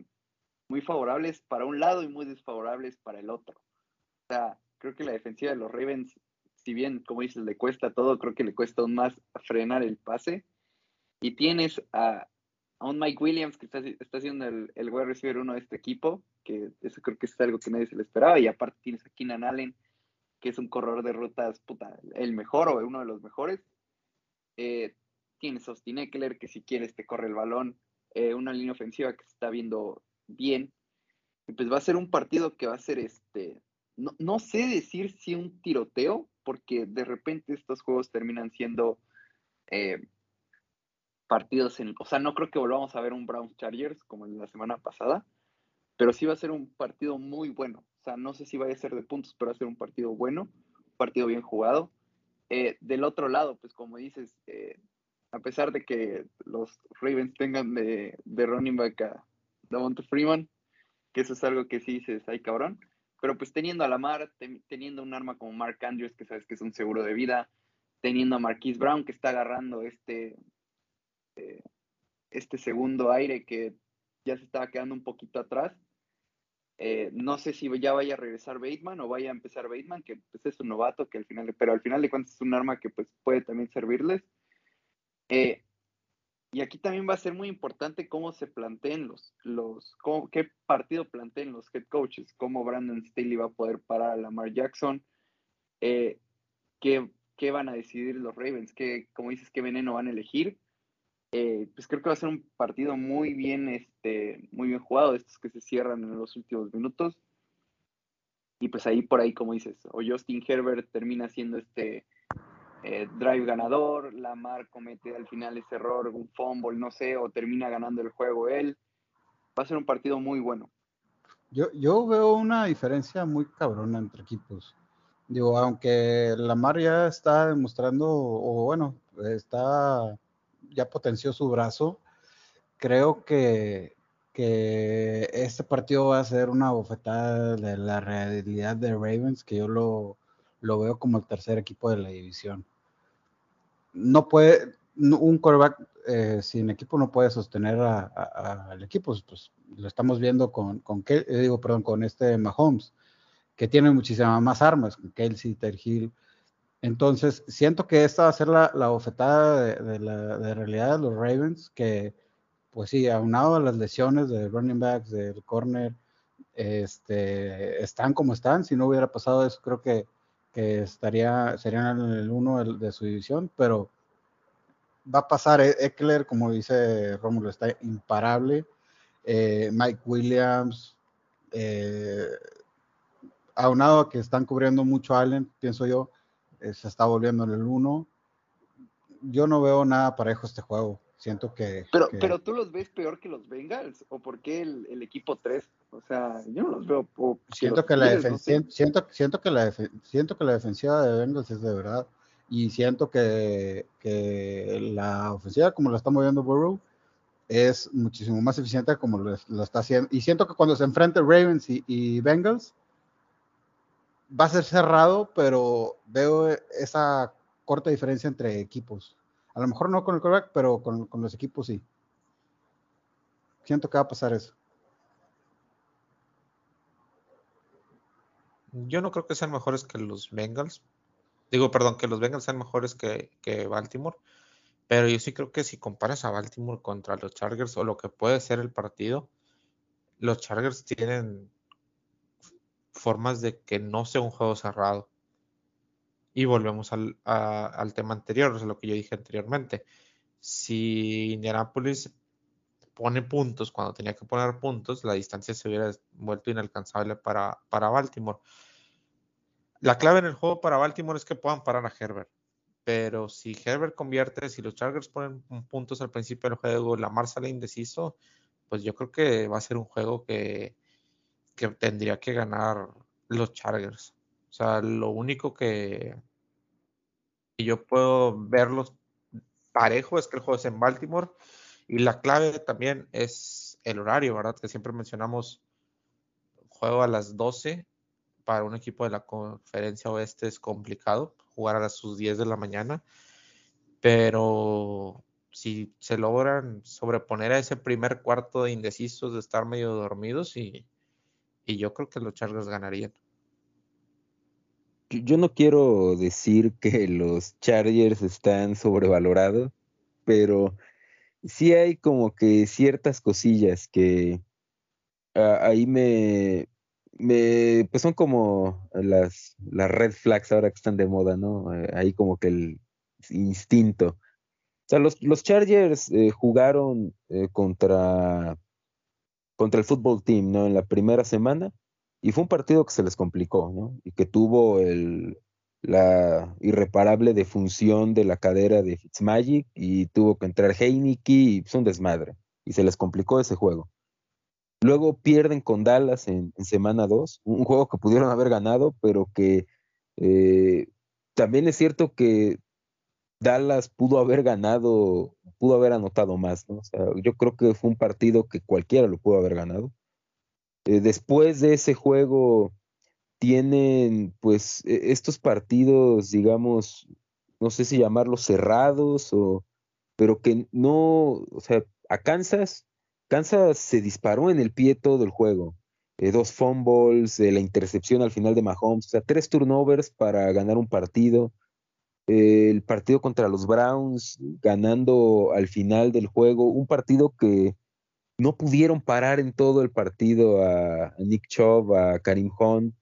muy favorables para un lado y muy desfavorables para el otro. O sea, creo que la defensiva de los Ravens, si bien, como dices, le cuesta todo, creo que le cuesta aún más frenar el pase. Y tienes a, un Mike Williams que está, está haciendo el, el wide receiver uno de este equipo, que eso creo que es algo que nadie se le esperaba. Y aparte tienes a Keenan Allen, que es un corredor de rutas, puta, el mejor o uno de los mejores. Eh, tienes Austin Eckler, que si quieres te corre el balón. Eh, una línea ofensiva que se está viendo bien. Y pues va a ser un partido que va a ser este. No, sé decir si un tiroteo, porque de repente estos juegos terminan siendo eh, partidos en. O sea, no creo que volvamos a ver un Browns Chargers como en la semana pasada, pero sí va a ser un partido muy bueno. O sea, no sé si vaya a ser de puntos, pero va a ser un partido bueno, un partido bien jugado. Eh, del otro lado, pues como dices, eh, a pesar de que los Ravens tengan de, de running back a Davonte Freeman, que eso es algo que sí dices, ay cabrón, pero pues teniendo a Lamar, teniendo un arma como Mark Andrews, que sabes que es un seguro de vida, teniendo a Marquise Brown, que está agarrando este, eh, este segundo aire que ya se estaba quedando un poquito atrás, eh, no sé si ya vaya a regresar Bateman o vaya a empezar Bateman, que pues, es un novato, que al final, pero al final de cuentas es un arma que pues puede también servirles. Eh, y aquí también va a ser muy importante cómo se planteen los, los qué partido planteen los head coaches, cómo Brandon Staley va a poder parar a Lamar Jackson, eh, qué, qué, van a decidir los Ravens, qué, como dices, qué veneno van a elegir. Eh, pues creo que va a ser un partido muy bien, este, muy bien jugado, estos que se cierran en los últimos minutos. Y pues ahí por ahí, como dices, o Justin Herbert termina siendo este eh, drive ganador, Lamar comete al final ese error, un fumble, no sé, o termina ganando el juego él. Va a ser un partido muy bueno. Yo, yo veo una diferencia muy cabrona entre equipos. Digo, aunque Lamar ya está demostrando, o bueno, está ya potenció su brazo. Creo que, que este partido va a ser una bofetada de la realidad de Ravens, que yo lo, lo veo como el tercer equipo de la división. No puede, un quarterback eh, sin equipo no puede sostener al equipo, pues lo estamos viendo con, con eh, digo, perdón, con este Mahomes, que tiene muchísimas más armas, con Kelsey, Terhill, entonces, siento que esta va a ser la, la bofetada de, la de realidad de los Ravens, que, pues sí, aunado a las lesiones de running backs, del corner, este, están como están. Si no hubiera pasado eso, creo que, que estaría, serían el uno de, su división, pero va a pasar e-, Eckler, como dice Rómulo, está imparable. Eh, Mike Williams, eh, aunado a que están cubriendo mucho Allen, pienso yo, eh, se está volviendo en el 1. Yo no veo nada parejo este juego. Siento que pero, pero tú los ves peor que los Bengals, o por qué el, equipo 3? O sea, yo no los veo. Siento que, la siento, siento, que la siento que la defensiva de Bengals es de verdad. Y siento que, la ofensiva, como la está moviendo Burrow, es muchísimo más eficiente como lo, está haciendo. Y siento que cuando se enfrente Ravens y, y Bengals, va a ser cerrado, pero veo esa corta diferencia entre equipos. A lo mejor no con el quarterback, pero con, los equipos sí. Siento que va a pasar eso. Yo no creo que sean mejores que los Bengals. Digo, perdón, que los Bengals sean mejores que, Baltimore. Pero yo sí creo que si comparas a Baltimore contra los Chargers o lo que puede ser el partido, los Chargers tienen formas de que no sea un juego cerrado. Y volvemos al, tema anterior, lo que yo dije anteriormente. Si Indianapolis pone puntos cuando tenía que poner puntos, la distancia se hubiera vuelto inalcanzable para Baltimore. La clave en el juego para Baltimore es que puedan parar a Herbert. Pero si Herbert convierte, si los Chargers ponen puntos al principio del juego, la sale indeciso, pues yo creo que va a ser un juego que, que tendría que ganar los Chargers. O sea, lo único que, yo puedo verlos parejo es que el juego es en Baltimore y la clave también es el horario, ¿verdad? Que siempre mencionamos juego a las 12 para un equipo de la conferencia oeste es complicado jugar a sus 10 de la mañana, pero si se logran sobreponer a ese primer cuarto de indecisos de estar medio dormidos y, y yo creo que los Chargers ganarían. Yo no quiero decir que los Chargers están sobrevalorados, pero sí hay como que ciertas cosillas que ah, ahí me, me, pues son como las, las red flags ahora que están de moda, ¿no? Eh, ahí como que el instinto. O sea, los, los Chargers eh, jugaron eh, contra, contra el fútbol team, ¿no? En la primera semana y fue un partido que se les complicó, ¿no? Y que tuvo el, la irreparable defunción de la cadera de Fitzmagic y tuvo que entrar Heineke y fue un desmadre. Y se les complicó ese juego. Luego pierden con Dallas en, semana 2, un juego que pudieron haber ganado, pero que eh, también es cierto que Dallas pudo haber ganado, pudo haber anotado más, ¿no? O sea, yo creo que fue un partido que cualquiera lo pudo haber ganado. Eh, después de ese juego tienen pues e, estos partidos, digamos, no sé si llamarlos cerrados o, pero que no, o sea, a Kansas, Kansas se disparó en el pie todo el juego. Eh, dos fumbles, eh, la intercepción al final de Mahomes, o sea, tres turnovers para ganar un partido. el partido contra los Browns, ganando al final del juego, un partido que no pudieron parar en todo el partido a, Nick Chubb, a Karim Hunt.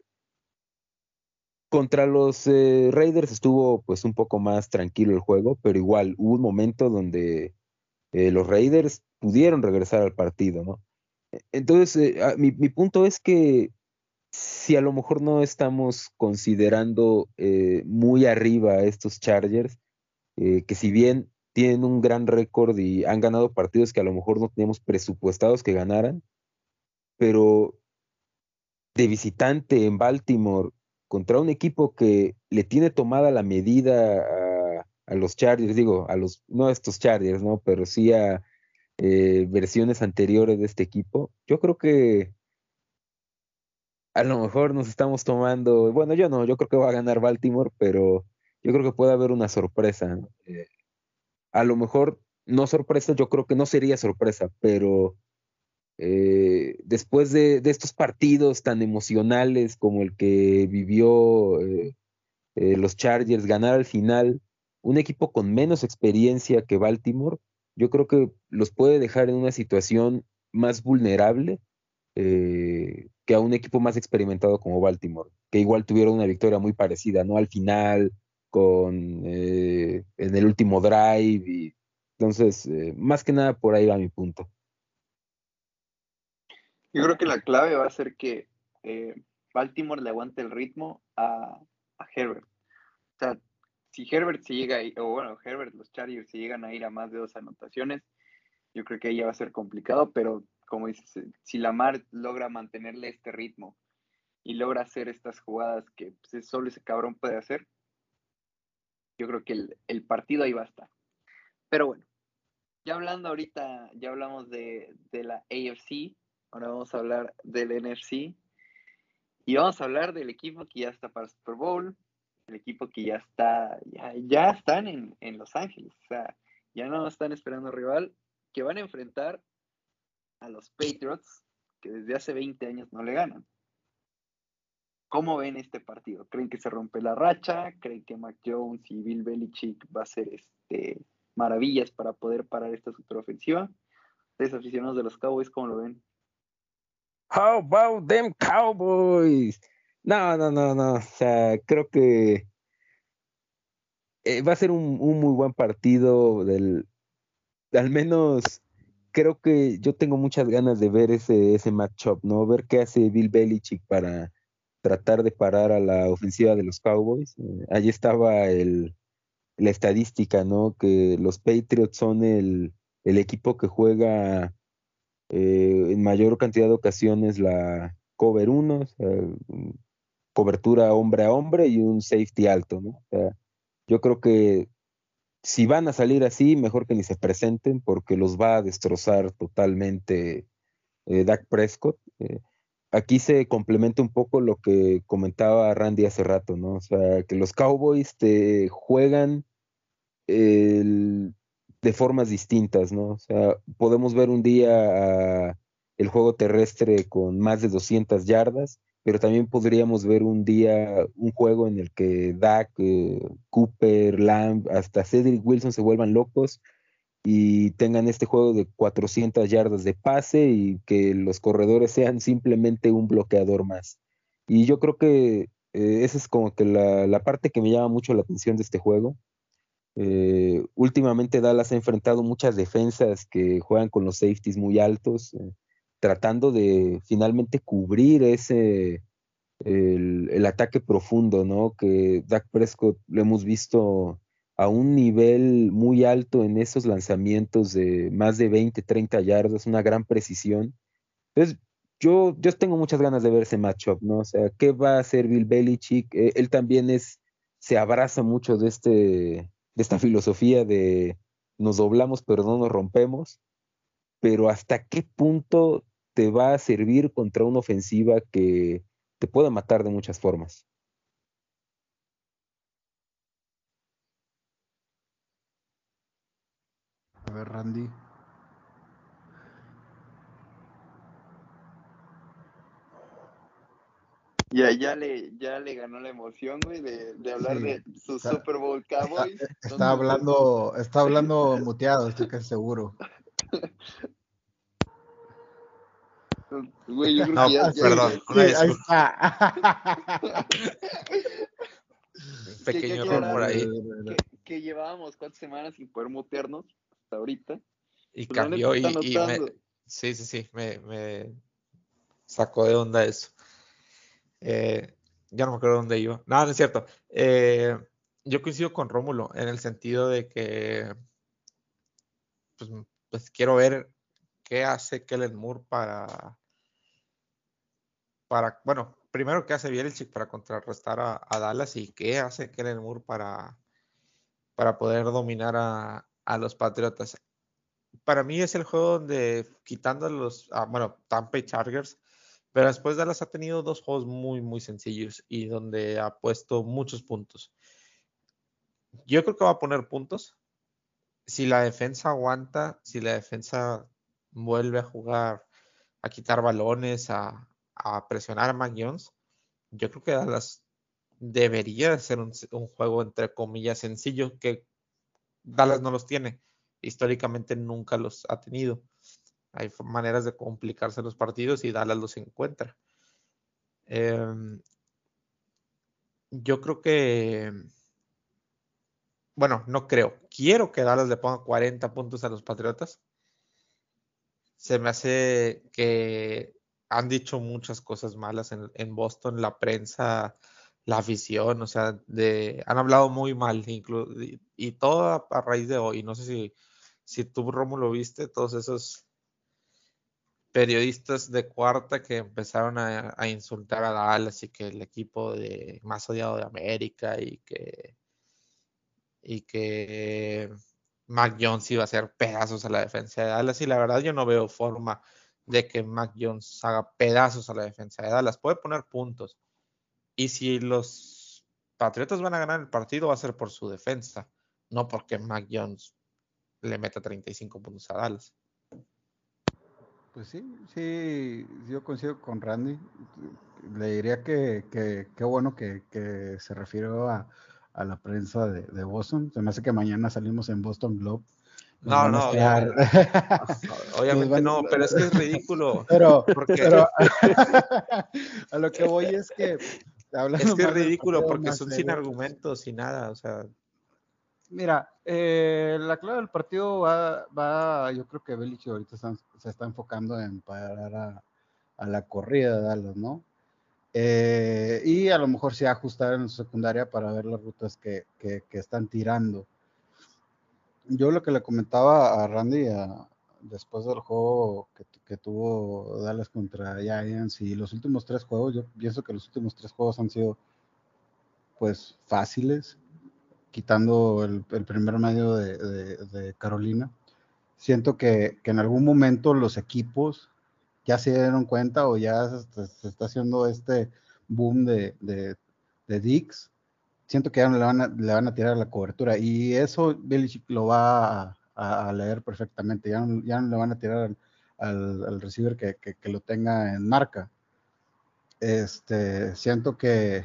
Contra los eh, Raiders estuvo pues un poco más tranquilo el juego, pero igual hubo un momento donde eh, los Raiders pudieron regresar al partido, ¿no? Entonces, eh, mi, mi, punto es que si a lo mejor no estamos considerando muy arriba a estos Chargers, que si bien tienen un gran récord y han ganado partidos que a lo mejor no teníamos presupuestados que ganaran, pero de visitante en Baltimore contra un equipo que le tiene tomada la medida a, los Chargers, digo, a los, no a estos Chargers, ¿no? Pero sí a eh, versiones anteriores de este equipo, yo creo que a lo mejor nos estamos tomando, bueno, yo no, yo creo que va a ganar Baltimore, pero yo creo que puede haber una sorpresa. Eh, a lo mejor no sorpresa, yo creo que no sería sorpresa, pero eh, después de, estos partidos tan emocionales como el que vivió los Chargers, ganar al final, un equipo con menos experiencia que Baltimore, yo creo que los puede dejar en una situación más vulnerable que a un equipo más experimentado como Baltimore, que igual tuvieron una victoria muy parecida, ¿no? Al final, con eh, en el último drive y entonces eh, más que nada por ahí va mi punto. Yo creo que la clave va a ser que eh, Baltimore le aguante el ritmo a, a, Herbert. O sea, si Herbert se llega, o bueno, Herbert, los Chargers se llegan a ir a más de dos anotaciones, yo creo que ahí ya va a ser complicado, pero como dices, si Lamar logra mantenerle este ritmo y logra hacer estas jugadas que pues, solo ese cabrón puede hacer, yo creo que el, partido ahí va a estar. Pero bueno, ya hablando ahorita, ya hablamos de, la AFC, ahora vamos a hablar del NFC y vamos a hablar del equipo que ya está para Super Bowl, el equipo que ya está, ya, ya están en, Los Ángeles, o sea, ya no están esperando rival, que van a enfrentar a los Patriots, que desde hace 20 años no le ganan. ¿Cómo ven este partido? ¿Creen que se rompe la racha? ¿Creen que Mac Jones y Bill Belichick va a hacer este, maravillas para poder parar esta superofensiva? Ustedes aficionados de los Cowboys, ¿cómo lo ven? How about them Cowboys? No, no, no, no. O sea, creo que eh, va a ser un, muy buen partido. Del, al menos creo que yo tengo muchas ganas de ver ese, ese matchup, ¿no? Ver qué hace Bill Belichick para tratar de parar a la ofensiva de los Cowboys. Eh, allí estaba el, la estadística, ¿no? Que los Patriots son el, el equipo que juega eh, en mayor cantidad de ocasiones la cover 1, cobertura hombre a hombre y un safety alto, ¿no? O sea, yo creo que si van a salir así, mejor que ni se presenten porque los va a destrozar totalmente eh, Dak Prescott aquí se complementa un poco lo que comentaba Randy hace rato, ¿no? O sea, que los Cowboys te juegan de formas distintas, ¿no? O sea, podemos ver un día el juego terrestre con más de 200 yardas, pero también podríamos ver un día un juego en el que Dak, eh, Cooper, Lamb, hasta Cedric Wilson se vuelvan locos y tengan este juego de 400 yardas de pase y que los corredores sean simplemente un bloqueador más. Y yo creo que eh, esa es como que la, parte que me llama mucho la atención de este juego. Eh, últimamente Dallas ha enfrentado muchas defensas que juegan con los safeties muy altos, tratando de finalmente cubrir ese el, ataque profundo, ¿no? Que Dak Prescott lo hemos visto a un nivel muy alto en esos lanzamientos de más de 20, 30 yardas, una gran precisión. Entonces, yo, yo tengo muchas ganas de ver ese matchup, ¿no? O sea, ¿qué va a hacer Bill Belichick? Eh, él también es, se abraza mucho de, este, de esta filosofía de nos doblamos pero no nos rompemos, pero hasta qué punto te va a servir contra una ofensiva que te puede matar de muchas formas. A ver, Randy. Ya, ya, le, ya le ganó la emoción, güey, de, de hablar de su Super Bowl Cowboys. Está, hablando, está hablando muteado, estoy casi seguro. Güey, yo creo que ya, perdón, sí, ahí está. Pequeño error por ahí. Que, que, llevábamos cuatro semanas sin poder mutearnos hasta ahorita. Y pues cambió y, y me, sí, sí, sí, me, me sacó de onda eso. Eh, ya no me acuerdo dónde iba. No, no es cierto. Eh, yo coincido con Rómulo en el sentido de que pues, pues, quiero ver qué hace Kellen Moore para, bueno, primero qué hace Belichick para contrarrestar a, Dallas y qué hace Kellen Moore para, para poder dominar a, a los Patriotas. Para mí es el juego donde quitando los, ah, bueno, Tampa y Chargers, pero después Dallas ha tenido dos juegos muy, muy sencillos y donde ha puesto muchos puntos. Yo creo que va a poner puntos. Si la defensa aguanta, si la defensa vuelve a jugar, a quitar balones, a, a presionar a Mac yo creo que Dallas debería ser un, juego entre comillas sencillo que Dallas no los tiene. Históricamente nunca los ha tenido. Hay maneras de complicarse los partidos y Dallas los encuentra. Eh, yo creo que, bueno, no creo. Quiero que Dallas le ponga 40 puntos a los Patriotas. Se me hace que han dicho muchas cosas malas en, en Boston, la prensa, la afición, o sea, de, han hablado muy mal, y, y, todo a, raíz de hoy. No sé si, si tú, Rómulo, viste todos esos periodistas de cuarta que empezaron a, a, insultar a Dallas y que el equipo de más odiado de América y que y que Mac Jones iba a hacer pedazos a la defensa de Dallas y la verdad yo no veo forma de que Mac Jones haga pedazos a la defensa de Dallas. Puede poner puntos. Y si los Patriotas van a ganar el partido va a ser por su defensa, no porque Mac Jones le meta 35 puntos a Dallas. Pues sí, sí, yo coincido con Randy. Le diría que qué bueno que, que, se refirió a, a la prensa de, de, Boston. Se me hace que mañana salimos en Boston Globe. No, no, obviamente, no, pero es que es ridículo. Pero, porque... pero a lo que voy es que... Es que es ridículo porque son sin argumentos, sin nada, o sea... Mira, eh, la clave del partido va, va yo creo que Belichick ahorita se está enfocando en parar a, a, la corrida de Dallas, ¿no? Eh, y a lo mejor se ajustar en su secundaria para ver las rutas que, que, que están tirando. Yo lo que le comentaba a Randy después del juego que, tuvo Dallas contra Giants y los últimos tres juegos, yo pienso que los últimos tres juegos han sido pues fáciles quitando el, primer medio de, Carolina. Siento que, en algún momento los equipos ya se dieron cuenta o ya se, se está haciendo este boom de, de, de Dix. Siento que ya no le van, a, le van a tirar la cobertura y eso Belichick lo va a, leer perfectamente. Ya no, ya le van a tirar al, al, receiver que, que, lo tenga en marca. Este, siento que,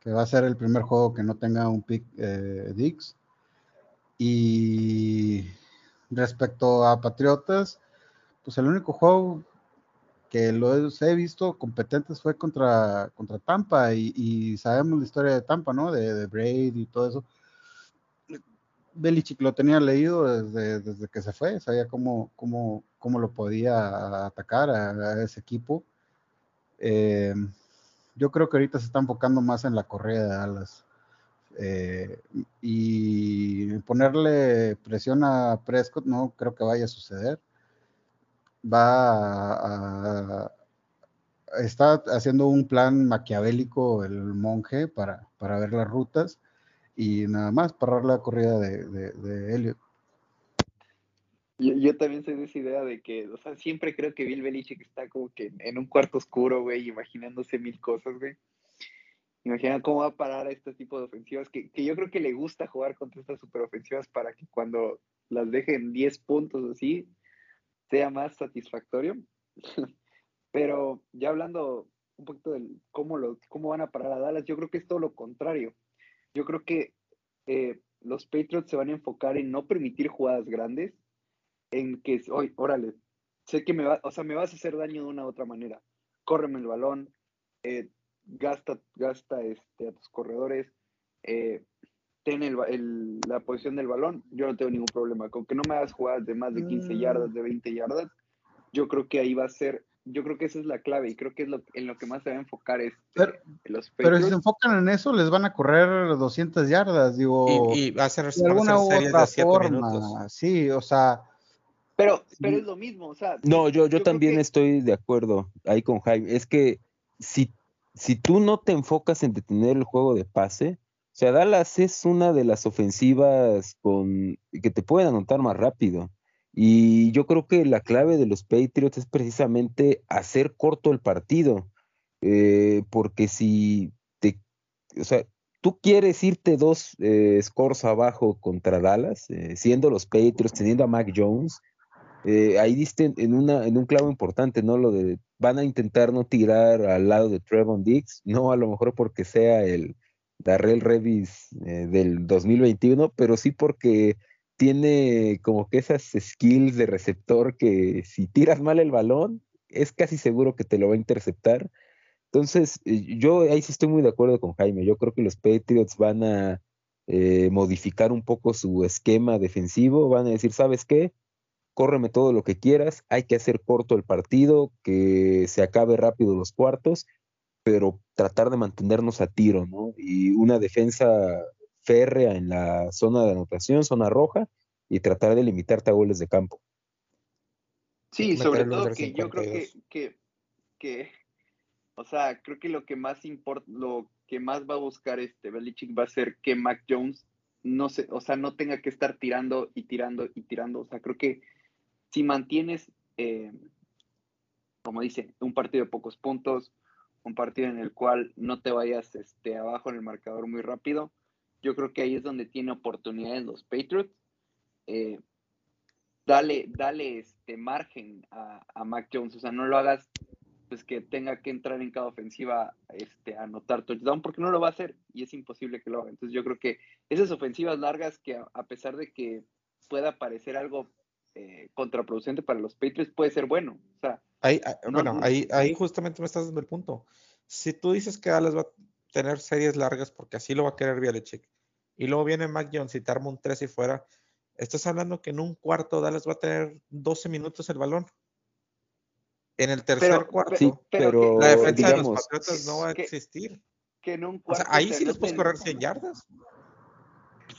que, va a ser el primer juego que no tenga un pick eh, Dix. Y respecto a Patriotas, pues el único juego que los he visto competentes fue contra, contra Tampa y, sabemos la historia de Tampa, ¿no? De, de Brady y todo eso. Belichick lo tenía leído desde, desde que se fue, sabía cómo, cómo, cómo lo podía atacar a, ese equipo. Eh, yo creo que ahorita se está enfocando más en la correa de alas. Eh, y ponerle presión a Prescott no creo que vaya a suceder va a, está haciendo un plan maquiavélico el monje para, para ver las rutas y nada más parar la corrida de, de, Elliot. Yo, también soy de esa idea de que, o sea, siempre creo que Bill Belichick está como que en un cuarto oscuro, güey, imaginándose mil cosas, güey. Imagina cómo va a parar a este tipo de ofensivas, que, que yo creo que le gusta jugar contra estas superofensivas para que cuando las dejen 10 puntos así, sea más satisfactorio. Pero ya hablando un poquito de cómo, lo, cómo van a parar a Dallas, yo creo que es todo lo contrario. Yo creo que eh, los Patriots se van a enfocar en no permitir jugadas grandes, en que, hoy, órale, sé que me, va, o sea, me vas a hacer daño de una u otra manera. Córreme el balón, eh, gasta, gasta este, a tus corredores, eh, ten el, la posición del balón, yo no tengo ningún problema. Con que no me hagas jugadas de más de 15 mm. yardas, de 20 yardas, yo creo que ahí va a ser, yo creo que esa es la clave y creo que es lo, en lo que más se va a enfocar es pero, los Pero si se enfocan en eso, les van a correr 200 yardas, digo. Y, va a ser de alguna u otra forma. Sí, o sea. Pero, pero es lo mismo, o sea. No, yo, yo, también estoy de acuerdo ahí con Jaime. Es que si, si tú no te enfocas en detener el juego de pase, sea, Dallas es una de las ofensivas con, que te pueden anotar más rápido. Y yo creo que la clave de los Patriots es precisamente hacer corto el partido. Eh, porque si te, o sea, tú quieres irte dos eh, scores abajo contra Dallas, eh, siendo los Patriots, teniendo a Mac Jones, ahí diste en, una, en un clavo importante, ¿no? Lo de van a intentar no tirar al lado de Trevon Diggs, no a lo mejor porque sea el, Darrell Revis eh, del 2021, pero sí porque tiene como que esas skills de receptor que si tiras mal el balón, es casi seguro que te lo va a interceptar. Entonces, eh, yo ahí sí estoy muy de acuerdo con Jaime. Yo creo que los Patriots van a eh, modificar un poco su esquema defensivo. Van a decir, ¿sabes qué? Córreme todo lo que quieras. Hay que hacer corto el partido, que se acabe rápido los cuartos pero tratar de mantenernos a tiro, ¿no? Y una defensa férrea en la zona de anotación, zona roja, y tratar de limitarte a goles de campo. Sí, sobre todo que yo creo que, que, que, o sea, creo que lo que más importa, lo que más va a buscar este Belichick va a ser que Mac Jones no se, o sea, no tenga que estar tirando y tirando y tirando. O sea, creo que si mantienes, eh, como dice, un partido de pocos puntos, un partido en el cual no te vayas este, abajo en el marcador muy rápido. Yo creo que ahí es donde tiene oportunidades los Patriots. Eh, dale, dale este margen a, a, Mac Jones, o sea, no lo hagas pues que tenga que entrar en cada ofensiva este, a anotar touchdown, porque no lo va a hacer y es imposible que lo haga. Entonces yo creo que esas ofensivas largas que a, pesar de que pueda parecer algo eh, contraproducente para los Patriots, puede ser bueno. O sea, Ahí, ah, bueno, ahí, ahí justamente me estás dando el punto. Si tú dices que Dallas va a tener series largas porque así lo va a querer Bielechik, y luego viene Mac Jones y te arma un 3 y fuera, estás hablando que en un cuarto Dallas va a tener 12 minutos el balón. En el tercer cuarto, sí, pero, la defensa de los Patriotas no va a existir. Que en un o sea, ahí sí les puedes correr 100 yardas.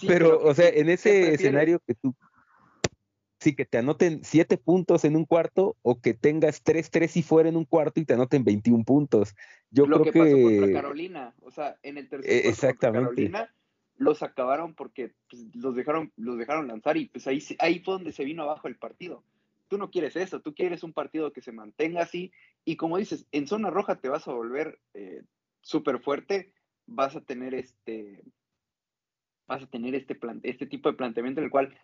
pero, o sea, en ese escenario que tú sí, que te anoten 7 puntos en un cuarto o que tengas 3-3 y fuera en un cuarto y te anoten 21 puntos. Yo Lo creo que, pasó contra Carolina, o sea, en el tercer cuarto exactamente. Carolina los acabaron porque pues, los dejaron los dejaron lanzar y pues ahí ahí fue donde se vino abajo el partido. Tú no quieres eso, tú quieres un partido que se mantenga así y como dices, en zona roja te vas a volver eh, súper fuerte, vas a tener este vas a tener este, plan, este tipo de planteamiento en el cual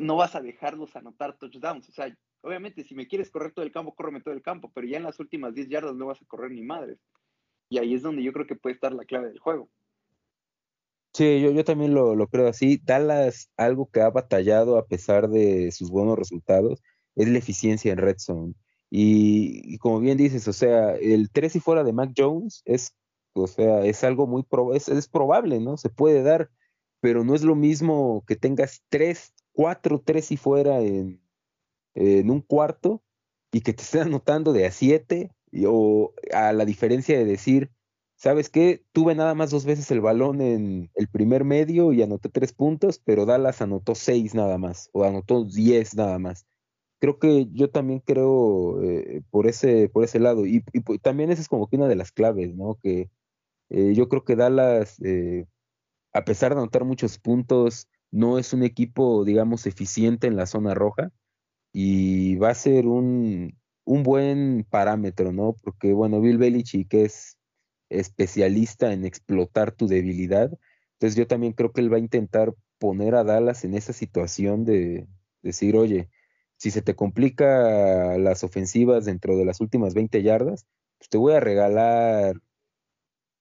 no vas a dejarlos anotar touchdowns. O sea, obviamente, si me quieres correr todo el campo, córreme todo el campo, pero ya en las últimas 10 yardas no vas a correr ni madres. Y ahí es donde yo creo que puede estar la clave del juego. Sí, yo, yo también lo, lo creo así. Dallas, algo que ha batallado a pesar de sus buenos resultados, es la eficiencia en red zone. Y, como bien dices, o sea, el 3 y fuera de Mac Jones es, o sea, es algo muy es, probable, ¿no? Se puede dar, pero no es lo mismo que tengas 3, 4, 3 y fuera en, en un cuarto y que te estén anotando de a 7 o a la diferencia de decir, ¿sabes qué? Tuve nada más dos veces el balón en el primer medio y anoté tres puntos, pero Dallas anotó seis nada más, o anotó diez nada más. Creo que yo también creo eh, por, ese, por ese lado, y, y, también esa es como que una de las claves, ¿no? Que eh, yo creo que Dallas, eh, a pesar de anotar muchos puntos, no es un equipo, digamos, eficiente en la zona roja, y va a ser un, un buen parámetro, ¿no? Porque, bueno, Bill Belichick es especialista en explotar tu debilidad. Entonces yo también creo que él va a intentar poner a Dallas en esa situación de decir, oye, si se te complica las ofensivas dentro de las últimas 20 yardas, pues te voy a regalar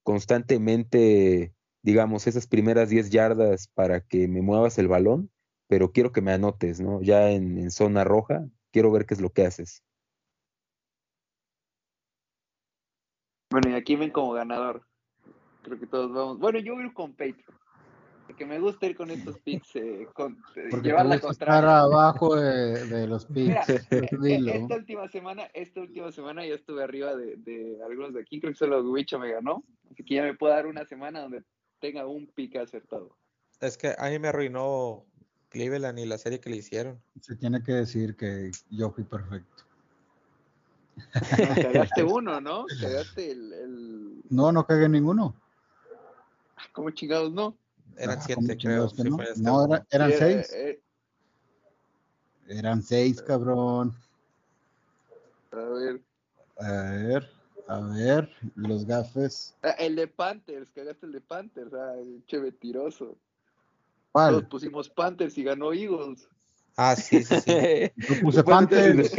constantemente, digamos, esas primeras 10 yardas para que me muevas el balón, pero quiero que me anotes, ¿no? Ya en, en zona roja, quiero ver qué es lo que haces. Bueno, y aquí ven como ganador. Creo que todos vamos. Bueno, yo voy a ir con Patreon. Porque me gusta ir con estos picks, eh, con, eh, Porque llevar la contraria. estar abajo de, de los picks. e- Dilo. esta última semana, esta última semana ya estuve arriba de, de algunos de aquí, creo que solo Wicho me ganó, así que ya me puedo dar una semana donde tenga un pick acertado. Es que a mí me arruinó Cleveland y la serie que le hicieron. Se tiene que decir que yo fui perfecto. No, cagaste uno, ¿no? Cagaste el, el... No, no cagué ninguno. ¿Cómo chingados no? Eran Ah, siete, ¿cómo creo. que si no? este No, era- eran Sí, seis. eh, eh, Eran seis, cabrón. a ver. A ver, a ver, los gafes. Ah, El de Panthers, cagaste el de Panthers, ah, el che mentiroso. Todos ¿Cuál? pusimos Panthers y ganó Eagles. Ah, sí, sí, sí. Yo puse Panthers.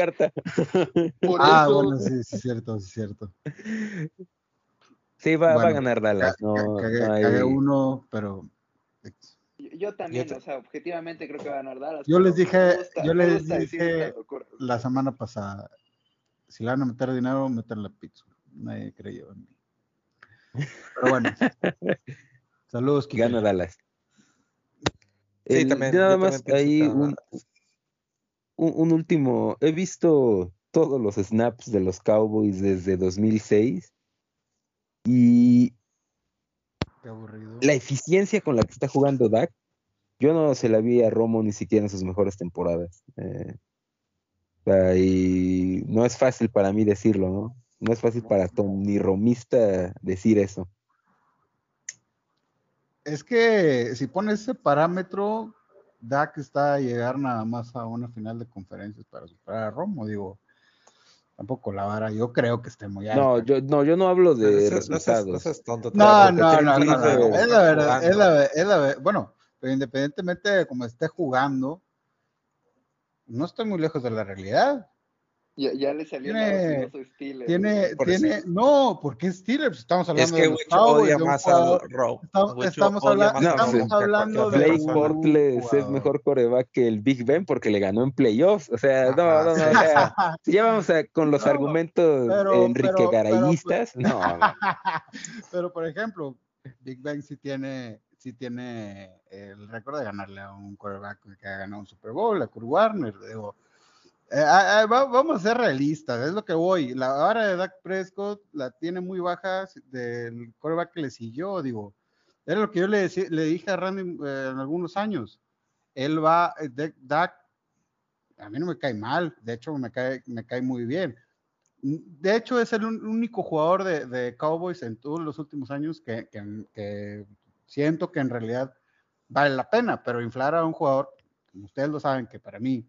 Por Ah, eso, bueno, sí, sí, es cierto, sí, es cierto. Sí, va, va a ganar Dallas. ca- No, cagué, no hay- cagué uno, pero yo, también, Yo o sea, objetivamente creo que va a ganar Dallas. Yo les dije- gusta- yo les dije la semana pasada, si le van a meter dinero, metan la pizza. Nadie creyó en mí. Pero bueno. Saludos, Kike. gana Dallas. Sí, El- también, nada más ahí un, un, un último. He visto todos los snaps de los Cowboys desde 2006 y Qué aburrido. la eficiencia con la que está jugando Dak, yo no se la vi a Romo ni siquiera en sus mejores temporadas. Eh, y no es fácil para mí decirlo, ¿no? No es fácil para Tom ni Romista decir eso. Es que si pones ese parámetro, Dak está a llegar nada más a una final de conferencias para superar a Romo, digo. Tampoco la vara, yo creo que esté muy alta. No, yo no, yo no hablo No de seas- no seas- resultados. no seas tonto, No, no, no, no, no, no, es la verdad, es la, es la bueno, pero independientemente de cómo esté jugando, no estoy muy lejos de la realidad. Ya, ya le salió Tiene- el Steelers. Tiene, Por tiene, no, porque Steelers, estamos Es hablando que de los Cowboys, odia más estamos- estamos habla- a estamos que a hablando de Blake Bortles es mejor coreback que el Big Ben porque le ganó en playoffs. O sea, no, no, no. sí. o sea, si ya vamos a- con los No, argumentos pero- Enrique pero- Garayistas, no, no. Pero por ejemplo, Big Ben sí tiene, sí tiene el récord de ganarle a un quarterback que ha ganado un Super Bowl, a Kurt Warner. Digo, Eh, ah, ah, va- vamos a ser realistas, es lo que voy. La vara de Dak Prescott la tiene muy baja del quarterback que le siguió, digo. Era lo que yo le, dije a Randy eh, en algunos años. Él va, eh, Dak, a mí no me cae mal, de hecho me cae, muy bien. De hecho, es el único jugador de, de Cowboys en todos los últimos años que, que- que siento que en realidad vale la pena, pero inflar a un jugador, como ustedes lo saben, que para mí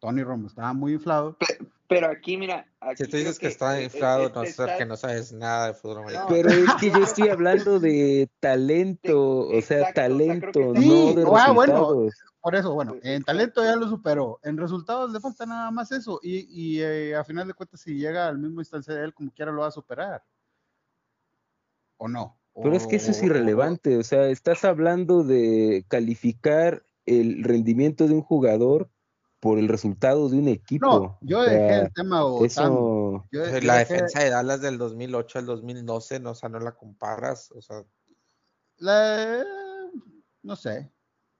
Tony Romo estaba muy inflado. Pero aquí, mira. si tú dices que, está inflado, no sé que no sabes nada de fútbol americano. Pero es que yo estoy hablando de talento, o sea, talento, no de ah, bueno, por eso, bueno, en talento ya lo superó. En resultados le falta nada más eso. Y, y eh, a final de cuentas, si llega al mismo instancia de él, como quiera lo va a superar. ¿O no? Pero es que eso es irrelevante. O sea, estás hablando de calificar el rendimiento de un jugador por el resultado de un equipo. No, yo dejé el tema eso... la defensa de Dallas del 2008 al 2012, no, o sea, no la comparas, o sea... La... no sé.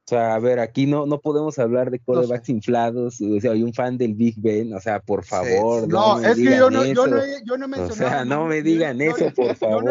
O sea, a ver, aquí no, no podemos hablar de corebacks inflados. O sea, hay un fan del Big Ben, o sea, por favor. No, es que yo no, yo no, he, yo no he mencionado. O sea, no me digan eso, por favor.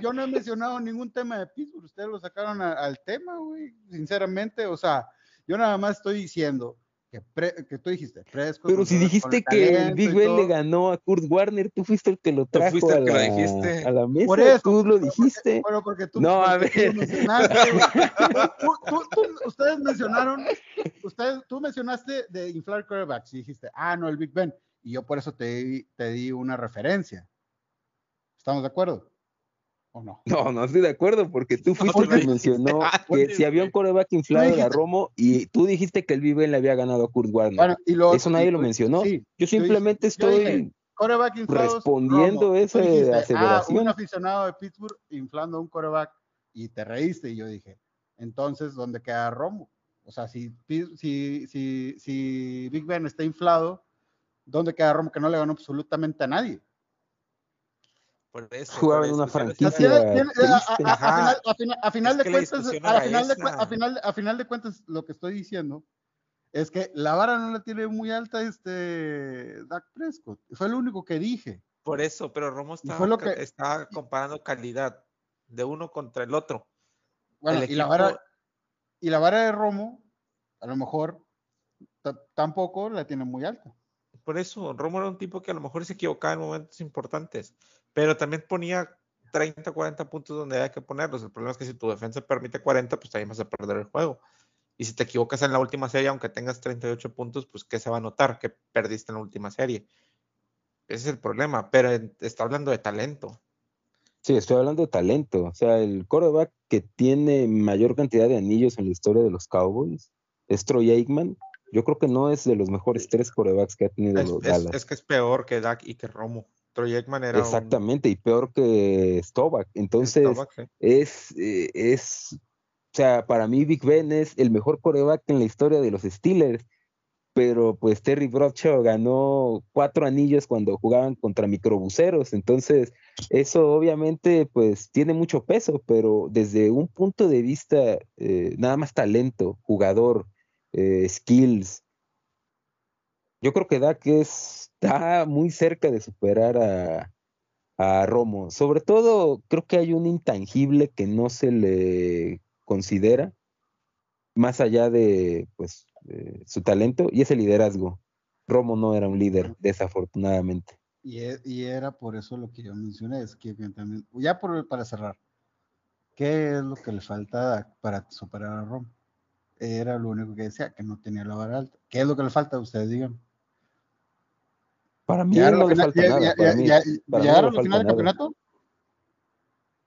Yo no, he mencionado ningún tema de Pittsburgh. Ustedes lo sacaron al tema, güey. Sinceramente, o sea, yo nada más estoy diciendo que, tú dijiste, fresco. Pero si dijiste que el Big Ben le ganó a Kurt Warner, tú fuiste el que lo trajo fuiste a, la, dijiste. a la mesa. Por eso, tú lo dijiste. bueno, porque tú, no, a ver. ustedes mencionaron, ustedes, tú mencionaste de inflar quarterbacks y dijiste, ah, no, el Big Ben. Y yo por eso te, te di una referencia. ¿Estamos de acuerdo? No? No, estoy de acuerdo, porque tú fuiste el que mencionó que si había un coreback inflado era Romo y tú dijiste que el Vive le había ganado a Kurt Warner. Eso nadie lo mencionó. yo simplemente estoy respondiendo esa ah, aseveración. un aficionado de Pittsburgh inflando un coreback y te reíste y yo dije, entonces, ¿dónde queda Romo? O sea, si, si, si, si Big Ben está inflado, ¿dónde queda Romo que no le ganó absolutamente a nadie? Jugaba en una franquicia. A final de cuentas, a final de cuentas, lo que estoy diciendo es que la vara no la tiene muy alta este Dak Prescott. Fue lo único que dije. Por eso, pero Romo estaba, comparando calidad de uno contra el otro. Bueno, y, la vara, y la vara de Romo, a lo mejor tampoco la tiene muy alta. Por eso, Romo era un tipo que a lo mejor se equivocaba en momentos importantes pero también ponía 30, 40 puntos donde había que ponerlos. El problema es que si tu defensa permite 40, pues también vas a perder el juego. Y si te equivocas en la última serie, aunque tengas 38 puntos, pues ¿qué se va a notar? Que perdiste en la última serie. Ese es el problema, pero está hablando de talento. Sí, estoy hablando de talento. O sea, el quarterback que tiene mayor cantidad de anillos en la historia de los Cowboys es Troy Aikman. Yo creo que no es de los mejores tres quarterbacks que ha tenido es, Dallas. Es que es peor que Dak y que Romo. Exactamente, y peor que Stovak. Entonces, es, eh, es, o sea, para mí Big Ben es el mejor coreback en la historia de los Steelers, pero pues Terry Bradshaw ganó cuatro anillos cuando jugaban contra microbuseros, entonces eso obviamente pues tiene mucho peso, pero desde un punto de vista eh, nada más talento, jugador, eh, skills, yo creo que Dak está muy cerca de superar a, a Romo. Sobre todo, creo que hay un intangible que no se le considera, más allá de pues su talento, y es el liderazgo. Romo no era un líder, desafortunadamente. Y, e, y era por eso lo que yo mencioné, es que también, ya por, para cerrar, ¿qué es lo que le falta para superar a Romo? Era lo único que decía, que no tenía la vara alta. ¿Qué es lo que le falta? Ustedes digan. Para mí no le falta nada. ¿Llegaron al final del campeonato?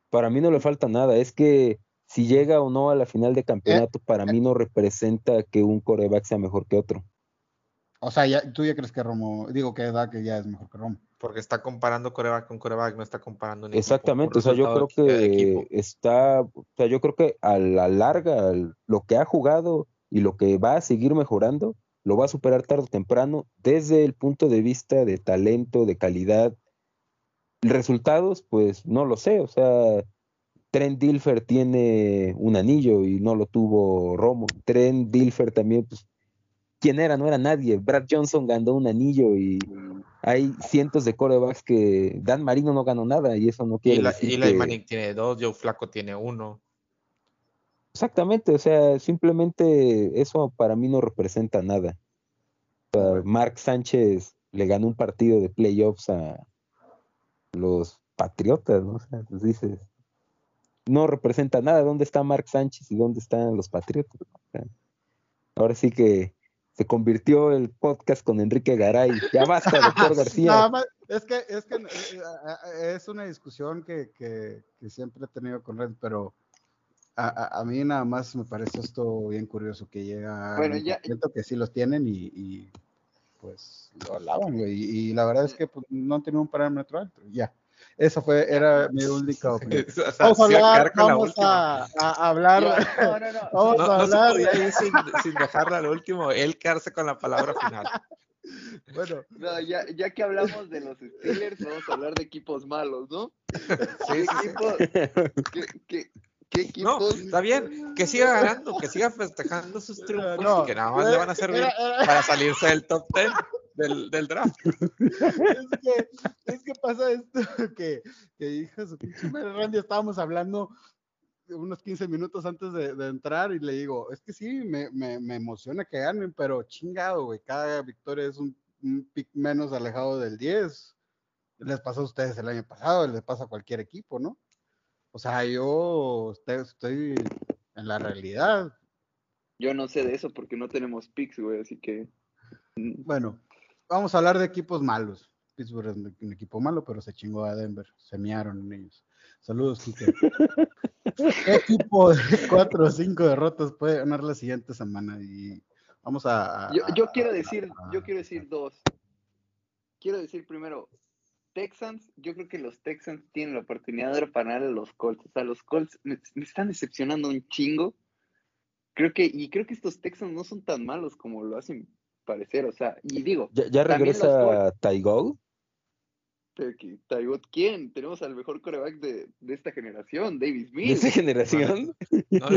Para mí no le falta nada. Es que si llega o no a la final de campeonato, eh, para mí no representa que un coreback sea mejor que otro. O sea, ya, tú ya crees que Romo, digo que da que ya es mejor que Romo. Porque está comparando coreback con coreback, no está comparando ni Exactamente, o sea, yo creo que está, o sea, yo creo que a la larga, lo que ha jugado y lo que va a seguir mejorando, lo va a superar tarde o temprano desde el punto de vista de talento, de calidad. Resultados, pues no lo sé, o sea, Trent Dilfer tiene un anillo y no lo tuvo Romo. Trent Dilfer también, pues, ¿quién era? No era nadie. Brad Johnson ganó un anillo y hay cientos de corebacks que Dan Marino no ganó nada y eso no quiere y la, decir Eli Manning tiene dos, Joe Flaco tiene uno. Exactamente, o sea, simplemente eso para mí no representa nada. Mark Sánchez le ganó un partido de playoffs a los Patriotas, ¿no? O sea, pues dices, no representa nada. ¿Dónde está Mark Sánchez y dónde están los Patriotas? ahora sí que se convirtió el podcast con Enrique Garay. Ya basta, doctor García. es que, es que eh, es una discusión que, que, siempre he tenido con Red, pero a, a, mí nada más me parece esto bien curioso que llega. Bueno, ya. Siento que sí los tienen y, pues lo alaban, güey. Y, la verdad es que pues, no han tenido un parámetro alto. Ya. Esa fue, era mi única opinión. vamos a hablar, vamos a, hablar. No, no, no. Vamos a hablar. sin, sin dejarla al último, él quedarse con la palabra final. Bueno, ya, ya, que hablamos de los Steelers, vamos a hablar de equipos malos, ¿no? Sí, equipos, ¿qué, qué? No, está bien, que siga ganando, que siga festejando sus triunfos, que nada más le van a servir para salirse del top 10 del, del draft. es, que, es que pasa esto que, que hija su Randy, estábamos hablando unos 15 minutos antes de, de, entrar y le digo, es que sí, me, me, me emociona que ganen, pero chingado, güey, cada victoria es un, un pick menos alejado del 10. Les pasó a ustedes el año pasado, les pasa a cualquier equipo, ¿no? O sea, yo estoy, estoy en la realidad. Yo no sé de eso porque no tenemos picks, güey, así que... Mm. Bueno, vamos a hablar de equipos malos. Pittsburgh es un equipo malo, pero se chingó a Denver. Se miaron en ellos. Saludos, Kike. ¿Qué equipo de cuatro o cinco derrotas puede ganar la siguiente semana? Y vamos a. yo, quiero decir, yo quiero decir dos. Quiero decir primero, Texans, yo creo que los Texans tienen la oportunidad de ganar a los Colts. O sea, los Colts me, me, están decepcionando un chingo. Creo que, y creo que estos Texans no son tan malos como lo hacen parecer, o sea, y digo. ¿Ya, ya regresa Taigo? ¿Taigot quién? Tenemos al mejor coreback de, de esta generación, Davis Mills. ¿De esta generación? No,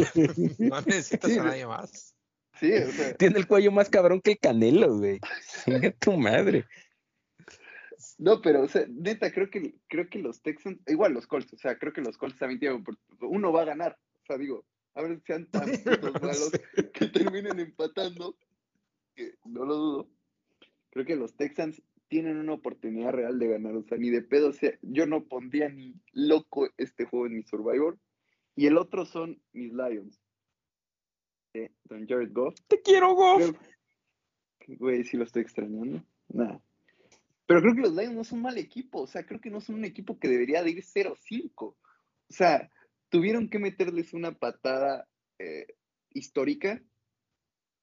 no, necesitas a nadie más. Sí, o sea. Tiene el cuello más cabrón que el Canelo, güey. Venga tu madre. No, pero, o sea, neta, creo que, creo que los Texans, igual los Colts, o sea, creo que los Colts también tienen, uno va a ganar, o sea, digo, a ver si sean tan malos que terminen empatando que no lo dudo. Creo que los Texans tienen una oportunidad real de ganar, o sea, ni de pedo, o sea, yo no pondría ni loco este juego en mi Survivor. Y el otro son mis Lions. Eh, don Jared Goff. Te quiero, Goff. güey, si lo estoy extrañando. Nada. Pero creo que los Lions no son mal equipo, o sea, creo que no son un equipo que debería de ir 0-5. O sea, tuvieron que meterles una patada eh, histórica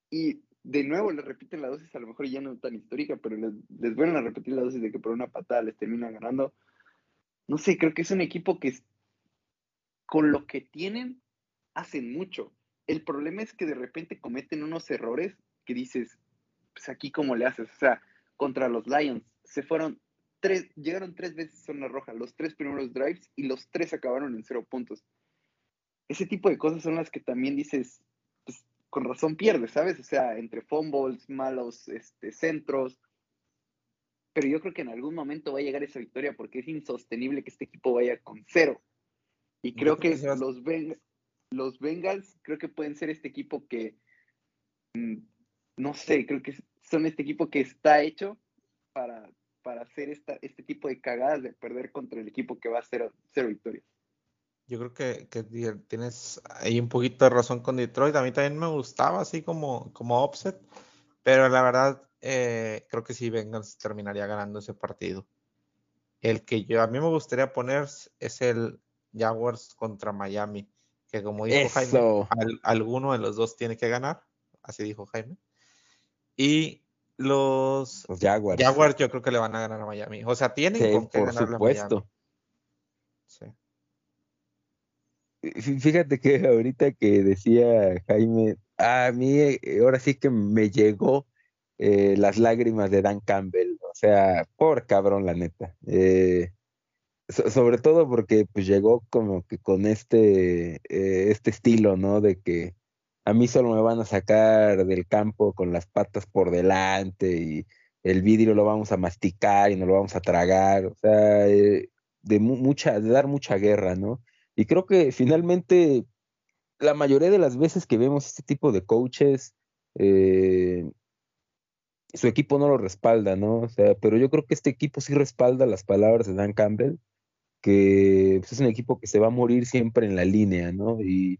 y de nuevo le repiten la dosis, a lo mejor ya no tan histórica, pero les, les vuelven a repetir la dosis de que por una patada les terminan ganando. No sé, creo que es un equipo que con lo que tienen hacen mucho. El problema es que de repente cometen unos errores que dices, pues aquí cómo le haces. O sea, contra los Lions se fueron tres, llegaron tres veces a zona roja, los tres primeros drives y los tres acabaron en cero puntos. Ese tipo de cosas son las que también dices, con razón pierde, ¿sabes? O sea, entre fumbles, malos este, centros. Pero yo creo que en algún momento va a llegar esa victoria porque es insostenible que este equipo vaya con cero. Y creo que los, los Bengals creo que pueden ser este equipo que, mm, no sé, creo que son este equipo que está hecho para, para hacer esta, este tipo de cagadas de perder contra el equipo que va a ser cero victorias. Yo creo que, tienes ahí un poquito de razón con Detroit. A mí también me gustaba así como, como offset, pero la verdad eh, creo que sí Bengals terminaría ganando ese partido. El que yo a mí me gustaría poner es el Jaguars contra Miami, que como dijo Jaime, alguno de los dos tiene que ganar, así dijo Jaime. Y los, Jaguars. Jaguars yo creo que le van a ganar a Miami. O sea, tienen que por supuesto. Sí. Fíjate que ahorita que decía Jaime, a mí eh, ahora sí que me llegó eh, las lágrimas de Dan Campbell, o sea, por cabrón la neta. Eh, sobre todo porque pues llegó como que con este, este estilo, ¿no? De que a mí solo me van a sacar del campo con las patas por delante y el vidrio lo vamos a masticar y no lo vamos a tragar, o sea, de mucha, de dar mucha guerra, ¿no? Y creo que finalmente la mayoría de las veces que vemos este tipo de coaches, eh, su equipo no lo respalda, ¿no? O sea, pero yo creo que este equipo sí respalda las palabras de Dan Campbell, que pues, es un equipo que se va a morir siempre en la línea, ¿no? Y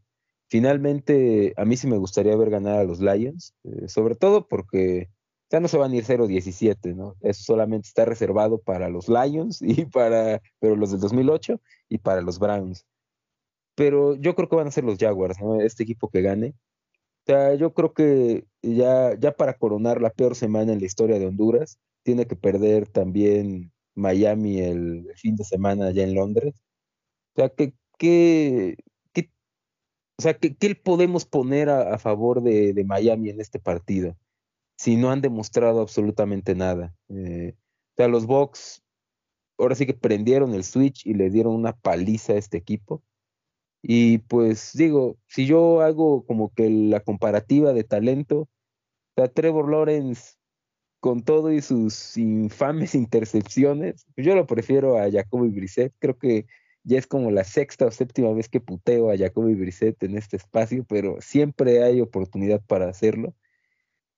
finalmente a mí sí me gustaría ver ganar a los Lions, eh, sobre todo porque ya no se van a ir 0-17, ¿no? Eso solamente está reservado para los Lions y para, pero los del 2008 y para los Browns. Pero yo creo que van a ser los Jaguars, ¿no? Este equipo que gane. O sea, yo creo que ya, ya para coronar la peor semana en la historia de Honduras, tiene que perder también Miami el fin de semana allá en Londres. O sea, ¿qué, qué, o sea, ¿qué, podemos poner a, favor de, Miami en este partido? Si no han demostrado absolutamente nada. Eh, o sea, los Bucks ahora sí que prendieron el switch y le dieron una paliza a este equipo. Y pues digo, si yo hago como que la comparativa de talento, o Trevor Lawrence con todo y sus infames intercepciones, yo lo prefiero a Jacoby Brissett. Creo que ya es como la sexta o séptima vez que puteo a Jacoby Brissett en este espacio, pero siempre hay oportunidad para hacerlo.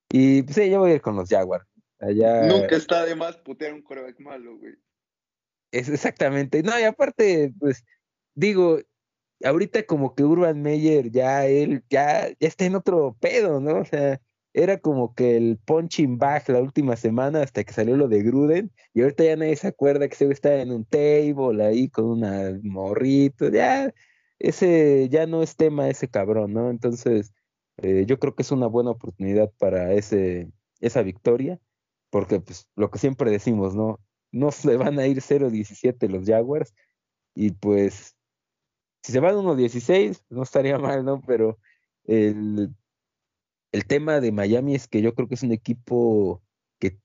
Y pues sí, yo voy a ir con los Jaguars. Allá... Nunca está de más putear un coreback malo, güey. Es exactamente. No, y aparte, pues, digo, ahorita como que Urban Meyer ya él ya, ya está en otro pedo, ¿no? O sea, era como que el punching bag la última semana hasta que salió lo de Gruden y ahorita ya nadie se acuerda que se está en un table ahí con una morrito, ya ese ya no es tema ese cabrón, ¿no? Entonces eh, yo creo que es una buena oportunidad para ese esa victoria porque pues lo que siempre decimos, ¿no? No se van a ir 0-17 los Jaguars y pues si se van 1-16 no estaría mal, ¿no? Pero el el tema de Miami es que yo creo que es un equipo que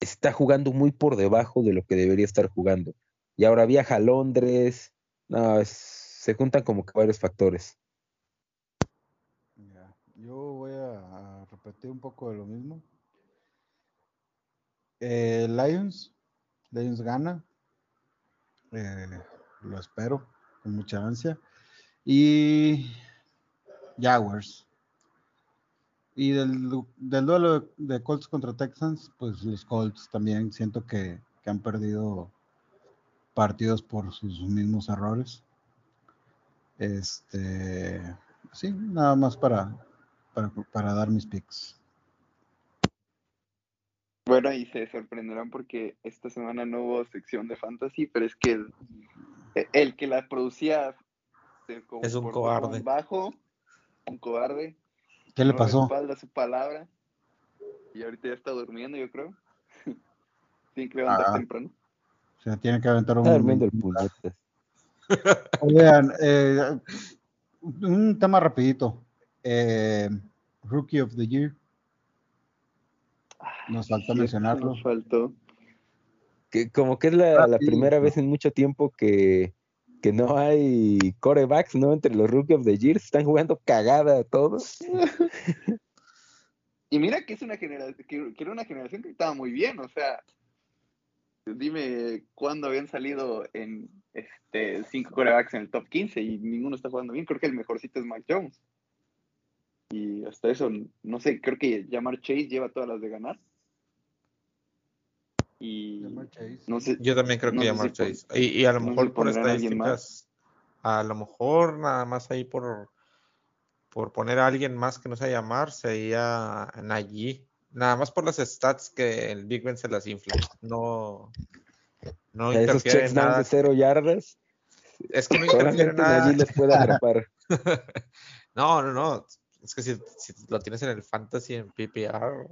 está jugando muy por debajo de lo que debería estar jugando. Y ahora viaja a Londres, no, se juntan como que varios factores. yo voy a, repetir un poco de lo mismo. Eh, Lions, Lions gana, eh, lo espero con mucha ansia. Y Jaguars, y del, duelo de Colts contra Texans, pues los Colts también siento que, han perdido partidos por sus mismos errores. Este, sí, nada más para, para, dar mis picks. Bueno, y se sorprenderán porque esta semana no hubo sección de fantasy, pero es que el, que la producía es un cobarde. bajo, un cobarde, ¿Qué le pasó? Espalda su palabra. Y ahorita ya está durmiendo, yo creo. tiene que levantar ah. temprano. O sea, tiene que aventar un. Está durmiendo el Vean, eh, un tema rapidito. Eh, Rookie of the Year. Nos faltó mencionarlo. Nos faltó. Que como que es la, la primera vez en mucho tiempo que que no hay corebacks, ¿no? Entre los Rookie of the Year, están jugando cagada todos. y mira que es una generación, que, era una generación que estaba muy bien, o sea, dime cuándo habían salido en este cinco corebacks en el top 15 y ninguno está jugando bien, creo que el mejorcito es Mike Jones. Y hasta eso, no sé, creo que Jamar Chase lleva todas las de ganar. Y no sé, Yo también creo que llamar Chase. y, a lo mejor por estadísticas, a lo mejor nada más ahí por, por poner a alguien más que no sea llamar, sería allí Nada más por las stats que el Big Ben se las infla. No, no interfiere en nada. de cero yardas. Es que no interfiere nada. les puede atrapar. no, no, no. Es que si, si, lo tienes en el Fantasy, en PPR,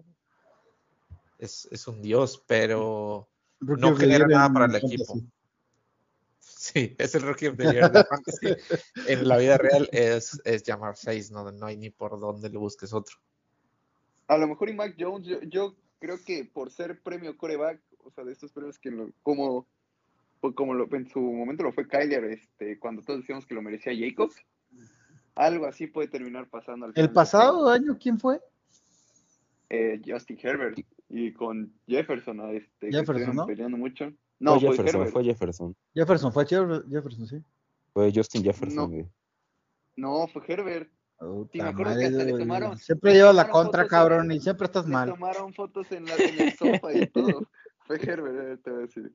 es, un dios, pero no genera nada para el equipo. Sí, es el Rookie of the Year de Fantasy. en la vida real es, es llamar 6, no, no hay ni por dónde le busques otro. A lo mejor y Mac Jones, yo, creo que por ser premio coreback, o sea, de estos premios que como, como lo, en su momento lo fue Kyler, este, cuando todos decíamos que lo merecía Jacobs, algo así puede terminar pasando. Al ¿El pasado año quién fue? Eh, Justin Herbert y con Jefferson, este, Jefferson, ¿no? peleando mucho. No, fue Jefferson, fue, Jefferson. Jefferson, fue Jefferson, sí. Fue Justin Jefferson, no. fue Herbert. sí, me acuerdo que hasta le tomaron. Siempre llevas la contra, cabrón, y siempre estás mal. Le tomaron fotos en, la, en el sofá y todo. Fue Herbert, eh, te voy a decir.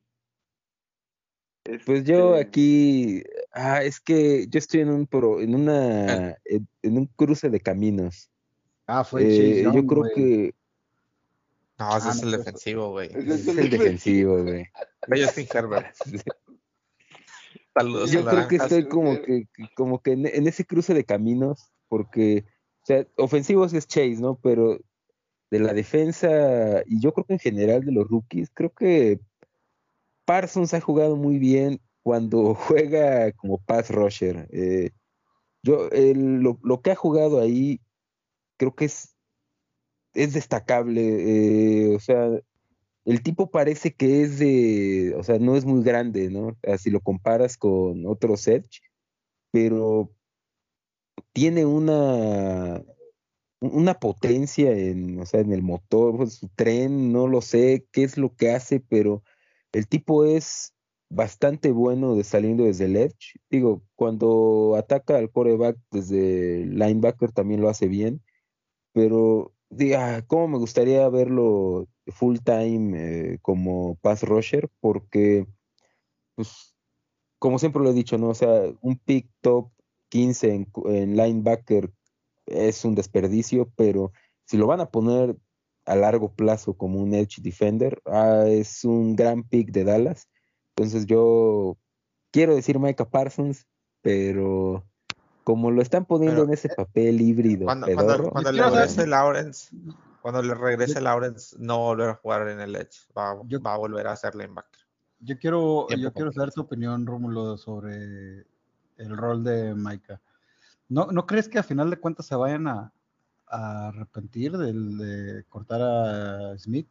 Pues yo Este, aquí, ah, es que yo estoy en un pro, en una, en, en un cruce de caminos. Ah, fue Eh, Chase yo creo güey. que No, ese Ah, es no, el pues, defensivo, güey. ese es el defensivo, güey. Justin Herbert. Saludos Yo a creo que estoy como que, que- como que en, en ese cruce de caminos, porque, o sea, ofensivos es Chase, ¿no? Pero de la defensa, y yo creo que en general de los rookies, creo que Parsons ha jugado muy bien cuando juega como pass rusher. Eh, yo, el- lo, lo que ha jugado ahí, creo que es, es destacable. eh, o sea, el tipo parece que es de, o sea, no es muy grande, ¿no? Si lo comparas con otros Edge, pero tiene una, una potencia en, o sea, en el motor, pues, su tren, no lo sé qué es lo que hace, pero el tipo es bastante bueno de saliendo desde el edge. Digo, cuando ataca al coreback desde linebacker también lo hace bien, pero diga, cómo me gustaría verlo full time eh, como pass rusher, porque, pues, como siempre lo he dicho, ¿no? O sea, un pick top 15 en, en linebacker es un desperdicio, pero si lo van a poner a largo plazo como un edge defender, ah, es un gran pick de Dallas. Entonces yo quiero decir Micah Parsons, pero como lo están poniendo Pero, en ese papel híbrido, Cuando, pedorro, cuando, cuando le regrese Lawrence, cuando le regrese Lawrence, no va a volver a jugar en el Edge. Va, Yo- va a volver a ser linebacker. Yo quiero, Tiempo yo quiero saber tu opinión, Rómulo, sobre el rol de Maika. ¿No, ¿No crees que a final de cuentas se vayan a, a arrepentir del, de cortar a Smith?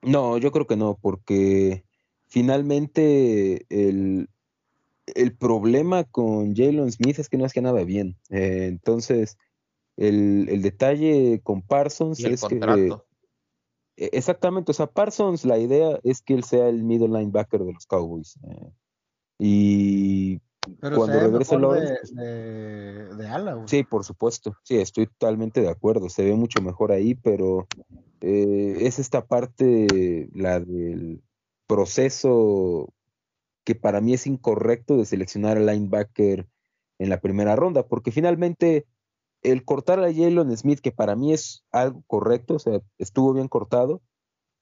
No, yo creo que no, porque finalmente el, el problema con Jalen Smith es que no hacía nada bien. Eh, entonces, el, el detalle con Parsons es que eh, exactamente, o sea, Parsons, la idea es que él sea el middle linebacker de los Cowboys. eh, y Pero Cuando se regrese mejor de, Lawrence, de, de ala. Sí, por supuesto. Sí, estoy totalmente de acuerdo. Se ve mucho mejor ahí, pero eh, es esta parte, la del proceso que para mí es incorrecto de seleccionar al linebacker en la primera ronda, porque finalmente el cortar a Jalen Smith, que para mí es algo correcto, o sea, estuvo bien cortado,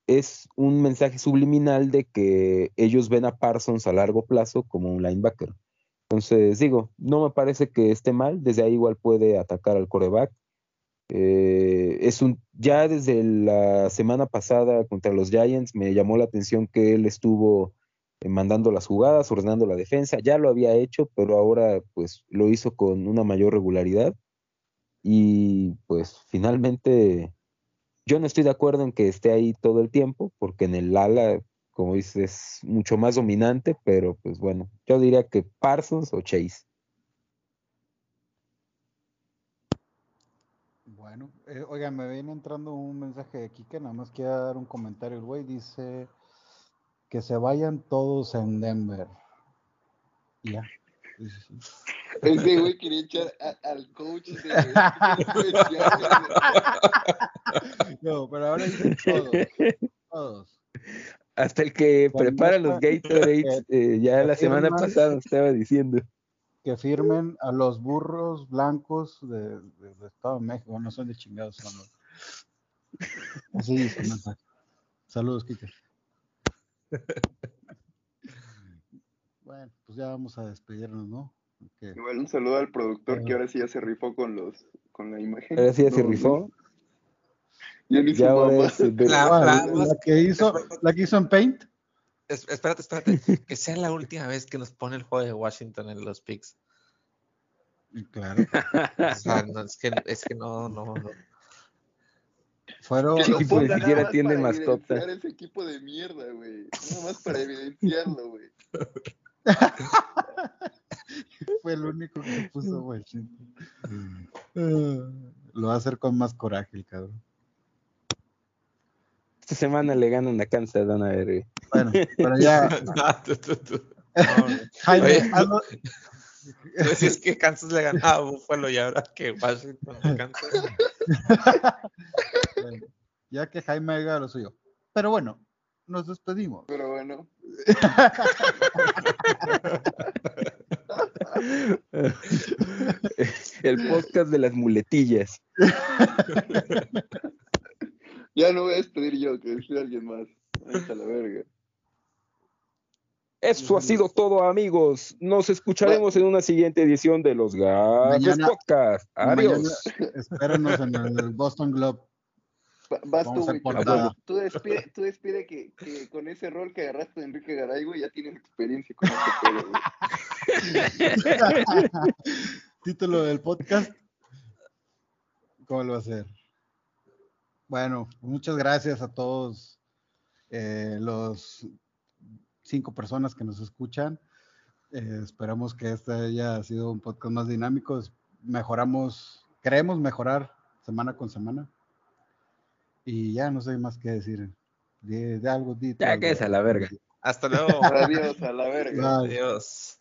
es un mensaje subliminal de que ellos ven a Parsons a largo plazo como un linebacker. Entonces, digo, no me parece que esté mal, desde ahí igual puede atacar al coreback. Eh, es un, ya desde la semana pasada contra los Giants me llamó la atención que él estuvo mandando las jugadas, ordenando la defensa, ya lo había hecho, pero ahora pues lo hizo con una mayor regularidad y pues finalmente yo no estoy de acuerdo en que esté ahí todo el tiempo, porque en el ala, como dices, es mucho más dominante, pero pues bueno, yo diría que Parsons o Chase. Bueno, eh, oigan, me viene entrando un mensaje de Kike, nada más quiero dar un comentario. El güey dice que se vayan todos en Denver. Y ya. Ese güey quería echar a- al coach de No, pero ahora dicen todos. Todos. Hasta el que Con prepara esta- los Gatorades, eh, ya la semana pasada estaba diciendo. Que firmen a los burros blancos de, de- de Estado de México. No son de chingados, son los- Así dice el mensaje. Saludos, Kike. Bueno, pues ya vamos a despedirnos, ¿no? Igual un saludo al productor que ahora sí ya se rifó con los con la imagen. Ahora sí ya se rifó. Ya ni su Ya mamá. es La- ¿Cuál? la- la, que hizo, la que hizo en Paint. Es- espérate, espérate. que sea la última vez que nos pone el juego de Washington en los picks. Claro. O sea, no, es que, es que no, no, no. Fueron. Sí, pues, ni siquiera tiene mascota. ese equipo de mierda, güey. Nada más para evidenciarlo, güey. Fue el único que puso Washington. Lo va a hacer con más coraje el cabrón. Esta semana le ganan a Kansas, van a ver. güey. Bueno, pero ya. No, tú, tú, tú. No, no. Jaime, Oye, hazlo- Pues es que Kansas le ganaba a Buffalo y ahora que Washington le Kansas. Ya que Jaime haga lo suyo. Pero bueno, nos despedimos. Pero bueno. ¿no? El podcast de las muletillas. Ya no voy a despedir yo, que decida alguien más. Hasta la verga. Eso ha sido todo, amigos. Nos escucharemos en una siguiente edición de los Gatos Podcast. Adiós. Mañana espéranos en el Boston Globe. Va- Vas Vamos tú, güey. Tú despide, tú despide que, que con ese rol que agarraste de Enrique Garay, güey, ya tienes experiencia con este pedo, güey. Título del podcast. ¿Cómo lo va a hacer? Bueno, muchas gracias a todos eh, los cinco personas que nos escuchan. Eh, esperamos que este haya sido un podcast más dinámico. Mejoramos, queremos mejorar semana con semana. Y ya no sé más qué decir. De, de algo, di tú Ya algo. que es a la verga. Hasta luego. Adiós, a la verga. Adiós.